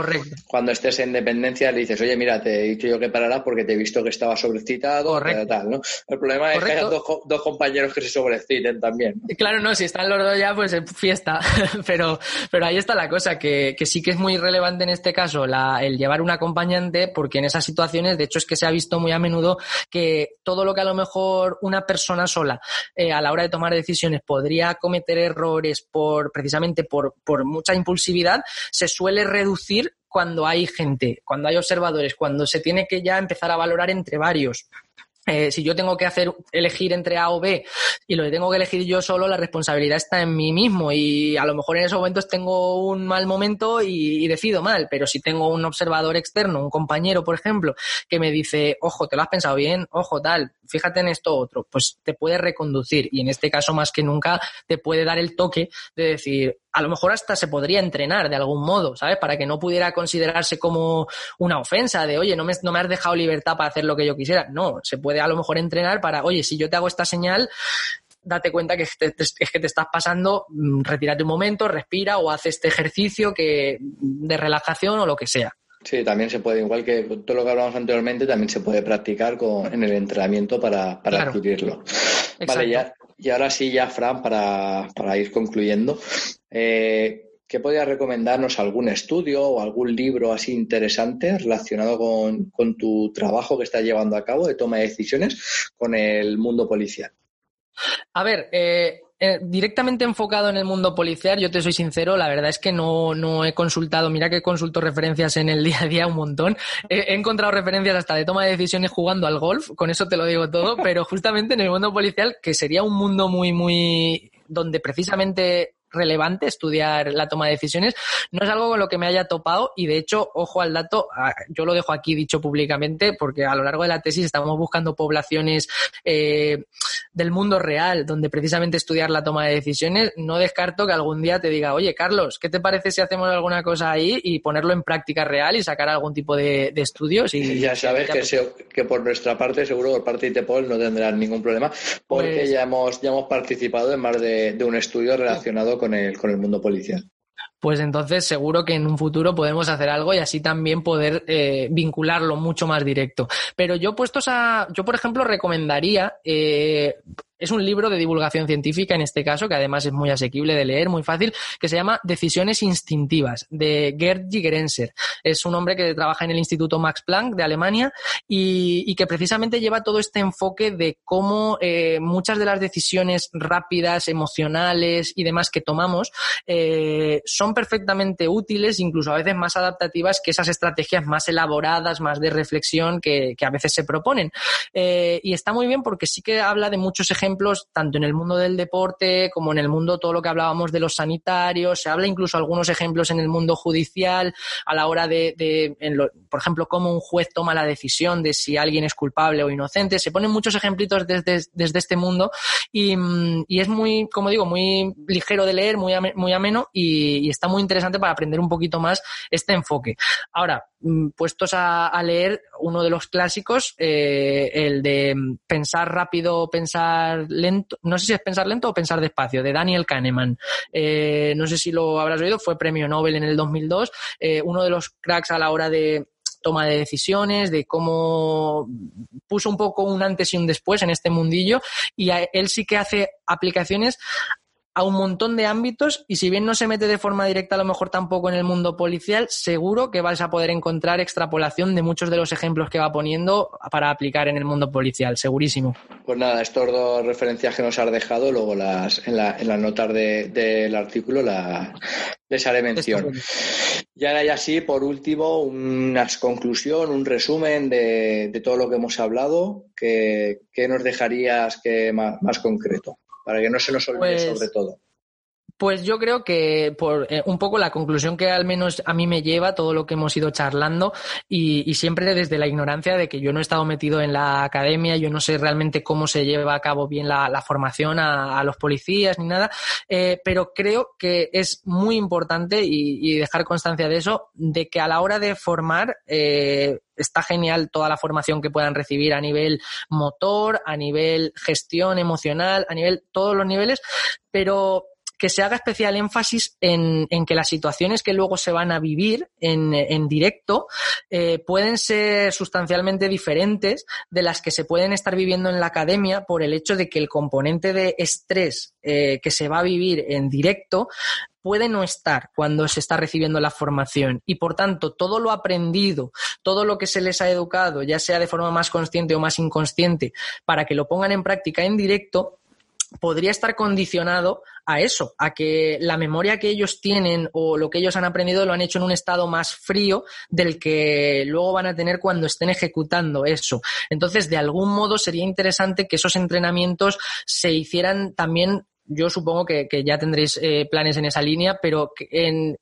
cuando estés en dependencia, le dices, oye, mira, te he dicho yo que pararás porque te he visto que estaba sobreexcitado, tal, ¿no? El problema es que hay dos, dos, compañeros que se sobreexciten también. Claro, no, si están los dos ya, pues fiesta. (laughs) pero, pero ahí está la cosa, que, que sí que es muy relevante en este caso la, el llevar un acompañante, porque en esas situaciones, de hecho, es que se ha visto muy a menudo que todo lo que a lo mejor una persona sola eh, a la hora de tomar decisiones podría cometer errores por precisamente por, por mucha impulsividad, se suele reducir cuando hay gente, cuando hay observadores, cuando se tiene que ya empezar a valorar entre varios. Eh, si yo tengo que hacer elegir entre A o B y lo tengo que elegir yo solo, la responsabilidad está en mí mismo y a lo mejor en esos momentos tengo un mal momento y, decido mal, pero si tengo un observador externo, un compañero, por ejemplo, que me dice, ojo, te lo has pensado bien, ojo, tal, fíjate en esto otro, pues te puede reconducir y en este caso más que nunca te puede dar el toque de decir, a lo mejor hasta se podría entrenar de algún modo, ¿sabes? Para que no pudiera considerarse como una ofensa de, oye, no me, no me has dejado libertad para hacer lo que yo quisiera. No, se puede a lo mejor entrenar para, oye, si yo te hago esta señal, date cuenta que es que te estás pasando, mm, retírate un momento, respira o haz este ejercicio que, de relajación o lo que sea. Sí, también se puede, igual que todo lo que hablamos anteriormente, también se puede practicar con, en el entrenamiento para, para adquirirlo. Vale, ya, y ahora sí, ya, Fran, para, para ir concluyendo, eh, ¿qué podrías recomendarnos algún estudio o algún libro así interesante relacionado con, con tu trabajo que estás llevando a cabo de toma de decisiones con el mundo policial? A ver, eh, eh, directamente enfocado en el mundo policial, yo te soy sincero, la verdad es que no, no he consultado, mira que consulto referencias en el día a día un montón. He, encontrado referencias hasta de toma de decisiones jugando al golf, con eso te lo digo todo, (laughs) pero justamente en el mundo policial, que sería un mundo muy, muy, donde precisamente relevante estudiar la toma de decisiones. No es algo con lo que me haya topado y de hecho, ojo al dato, yo lo dejo aquí dicho públicamente porque a lo largo de la tesis estamos buscando poblaciones eh, del mundo real donde precisamente estudiar la toma de decisiones. No descarto que algún día te diga, oye Carlos, ¿qué te parece si hacemos alguna cosa ahí y ponerlo en práctica real y sacar algún tipo de, estudios? Y, ya sabes que, que, por nuestra parte, seguro por parte de ITEPOL no tendrán ningún problema porque pues ya, hemos, ya hemos participado en más de, de un estudio relacionado con con el mundo policial pues entonces seguro que en un futuro podemos hacer algo y así también poder eh, vincularlo mucho más directo. Pero yo puestos a, yo por ejemplo recomendaría eh, es un libro de divulgación científica, en este caso, que además es muy asequible de leer, muy fácil, que se llama Decisiones Instintivas, de Gerd Gigerenser. Es un hombre que trabaja en el Instituto Max Planck de Alemania y, que precisamente lleva todo este enfoque de cómo eh, muchas de las decisiones rápidas, emocionales y demás que tomamos eh, son perfectamente útiles, incluso a veces más adaptativas que esas estrategias más elaboradas, más de reflexión que, a veces se proponen. Eh, y está muy bien porque sí que habla de muchos ejemplos tanto en el mundo del deporte como en el mundo todo lo que hablábamos de los sanitarios, se habla incluso algunos ejemplos en el mundo judicial a la hora de, por ejemplo, cómo un juez toma la decisión de si alguien es culpable o inocente, se ponen muchos ejemplitos desde, este mundo y, es muy, como digo, muy ligero de leer, muy, muy ameno y, está muy interesante para aprender un poquito más este enfoque. Ahora, mm, puestos a, leer uno de los clásicos, eh, el de pensar rápido, pensar lento, no sé si es pensar lento o pensar despacio, de Daniel Kahneman. Eh, no sé si lo habrás oído, fue premio Nobel en el 2002, eh, uno de los cracks a la hora de toma de decisiones, de cómo puso un poco un antes y un después en este mundillo y él sí que hace aplicaciones a un montón de ámbitos y si bien no se mete de forma directa a lo mejor tampoco en el mundo policial, seguro que vais a poder encontrar extrapolación de muchos de los ejemplos que va poniendo para aplicar en el mundo policial, segurísimo. Pues nada, estas dos referencias que nos has dejado, luego las en, la, en las notas del artículo la, les haré mención. Y ahora ya sí, por último, una conclusión, un resumen de, todo lo que hemos hablado, que, nos dejarías que más concreto? Para que no se nos olvide pues sobre todo. Pues yo creo que por eh, un poco la conclusión que al menos a mí me lleva todo lo que hemos ido charlando y, siempre desde la ignorancia de que yo no he estado metido en la academia, yo no sé realmente cómo se lleva a cabo bien la, formación a, los policías ni nada, eh, pero creo que es muy importante y, dejar constancia de eso, de que a la hora de formar eh, está genial toda la formación que puedan recibir a nivel motor, a nivel gestión emocional, a nivel todos los niveles, pero que se haga especial énfasis en, que las situaciones que luego se van a vivir en, directo eh, pueden ser sustancialmente diferentes de las que se pueden estar viviendo en la academia por el hecho de que el componente de estrés eh, que se va a vivir en directo puede no estar cuando se está recibiendo la formación. Y por tanto todo lo aprendido, todo lo que se les ha educado, ya sea de forma más consciente o más inconsciente, para que lo pongan en práctica en directo, podría estar condicionado a eso, a que la memoria que ellos tienen o lo que ellos han aprendido lo han hecho en un estado más frío del que luego van a tener cuando estén ejecutando eso. Entonces, de algún modo sería interesante que esos entrenamientos se hicieran también yo supongo que, ya tendréis eh, planes en esa línea, pero en,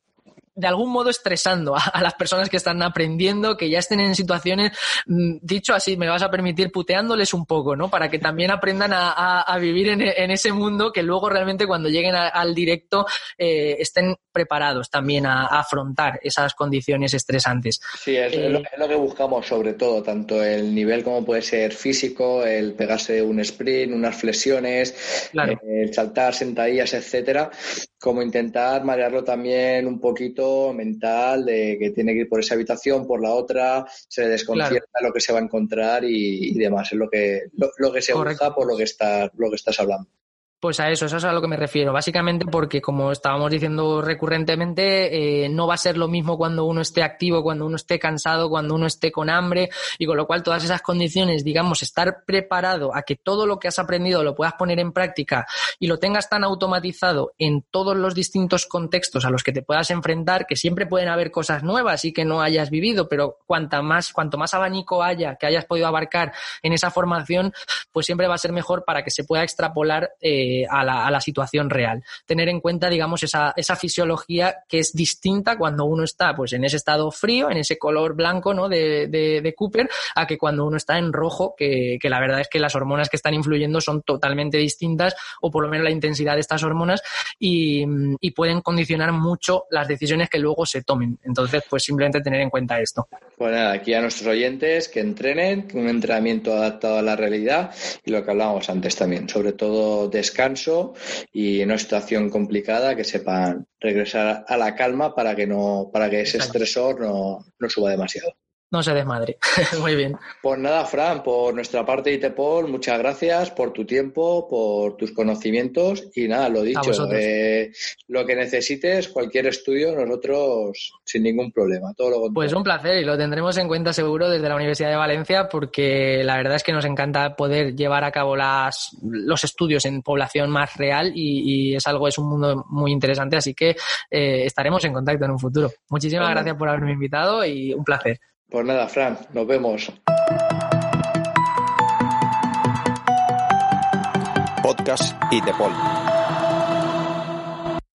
de algún modo estresando a, las personas que están aprendiendo, que ya estén en situaciones, mm, dicho así, me vas a permitir puteándoles un poco, ¿no? Para que también aprendan a, vivir en, ese mundo que luego realmente cuando lleguen al directo eh, estén preparados también a, afrontar esas condiciones estresantes. Sí, es, lo, eh, es, lo, que buscamos sobre todo, tanto el nivel como puede ser físico, el pegarse un sprint, unas flexiones, eh, el saltar sentadillas, etcétera, como intentar marearlo también un poquito mental de que tiene que ir por esa habitación, por la otra, se desconcierta lo que se va a encontrar y, demás. Es lo que, lo, que se busca por lo que, está, lo que estás hablando. Pues a eso, eso es a lo que me refiero. Básicamente porque, como estábamos diciendo recurrentemente, eh, no va a ser lo mismo cuando uno esté activo, cuando uno esté cansado, cuando uno esté con hambre, y con lo cual todas esas condiciones, digamos, estar preparado a que todo lo que has aprendido lo puedas poner en práctica y lo tengas tan automatizado en todos los distintos contextos a los que te puedas enfrentar, que siempre pueden haber cosas nuevas y que no hayas vivido, pero cuanta más, cuanto más abanico haya que hayas podido abarcar en esa formación, pues siempre va a ser mejor para que se pueda extrapolar. Eh, a, la, situación real. Tener en cuenta, digamos, esa, esa fisiología que es distinta cuando uno está pues en ese estado frío, en ese color blanco ¿no? de, de, Cooper, a que cuando uno está en rojo, que, que, la verdad es que las hormonas que están influyendo son totalmente distintas, o por lo menos la intensidad de estas hormonas, y, y pueden condicionar mucho las decisiones que luego se tomen. Entonces, pues simplemente tener en cuenta esto. Pues nada, aquí a nuestros oyentes que entrenen, un entrenamiento adaptado a la realidad y lo que hablábamos antes también, sobre todo descanso y en una situación complicada que sepan regresar a la calma para que no para que ese estresor no, no suba demasiado no se desmadre. (laughs) Muy bien. Pues nada, Fran, por nuestra parte de ITEPOL, muchas gracias por tu tiempo, por tus conocimientos y nada, lo dicho, eh, lo que necesites, cualquier estudio, nosotros sin ningún problema, todo lo Pues un placer y lo tendremos en cuenta seguro desde la Universidad de Valencia porque la verdad es que nos encanta poder llevar a cabo las, los estudios en población más real y, es algo, es un mundo muy interesante, así que eh, estaremos en contacto en un futuro. Muchísimas gracias por haberme invitado y un placer. Pues nada, Fran, nos vemos. Podcast y Paul.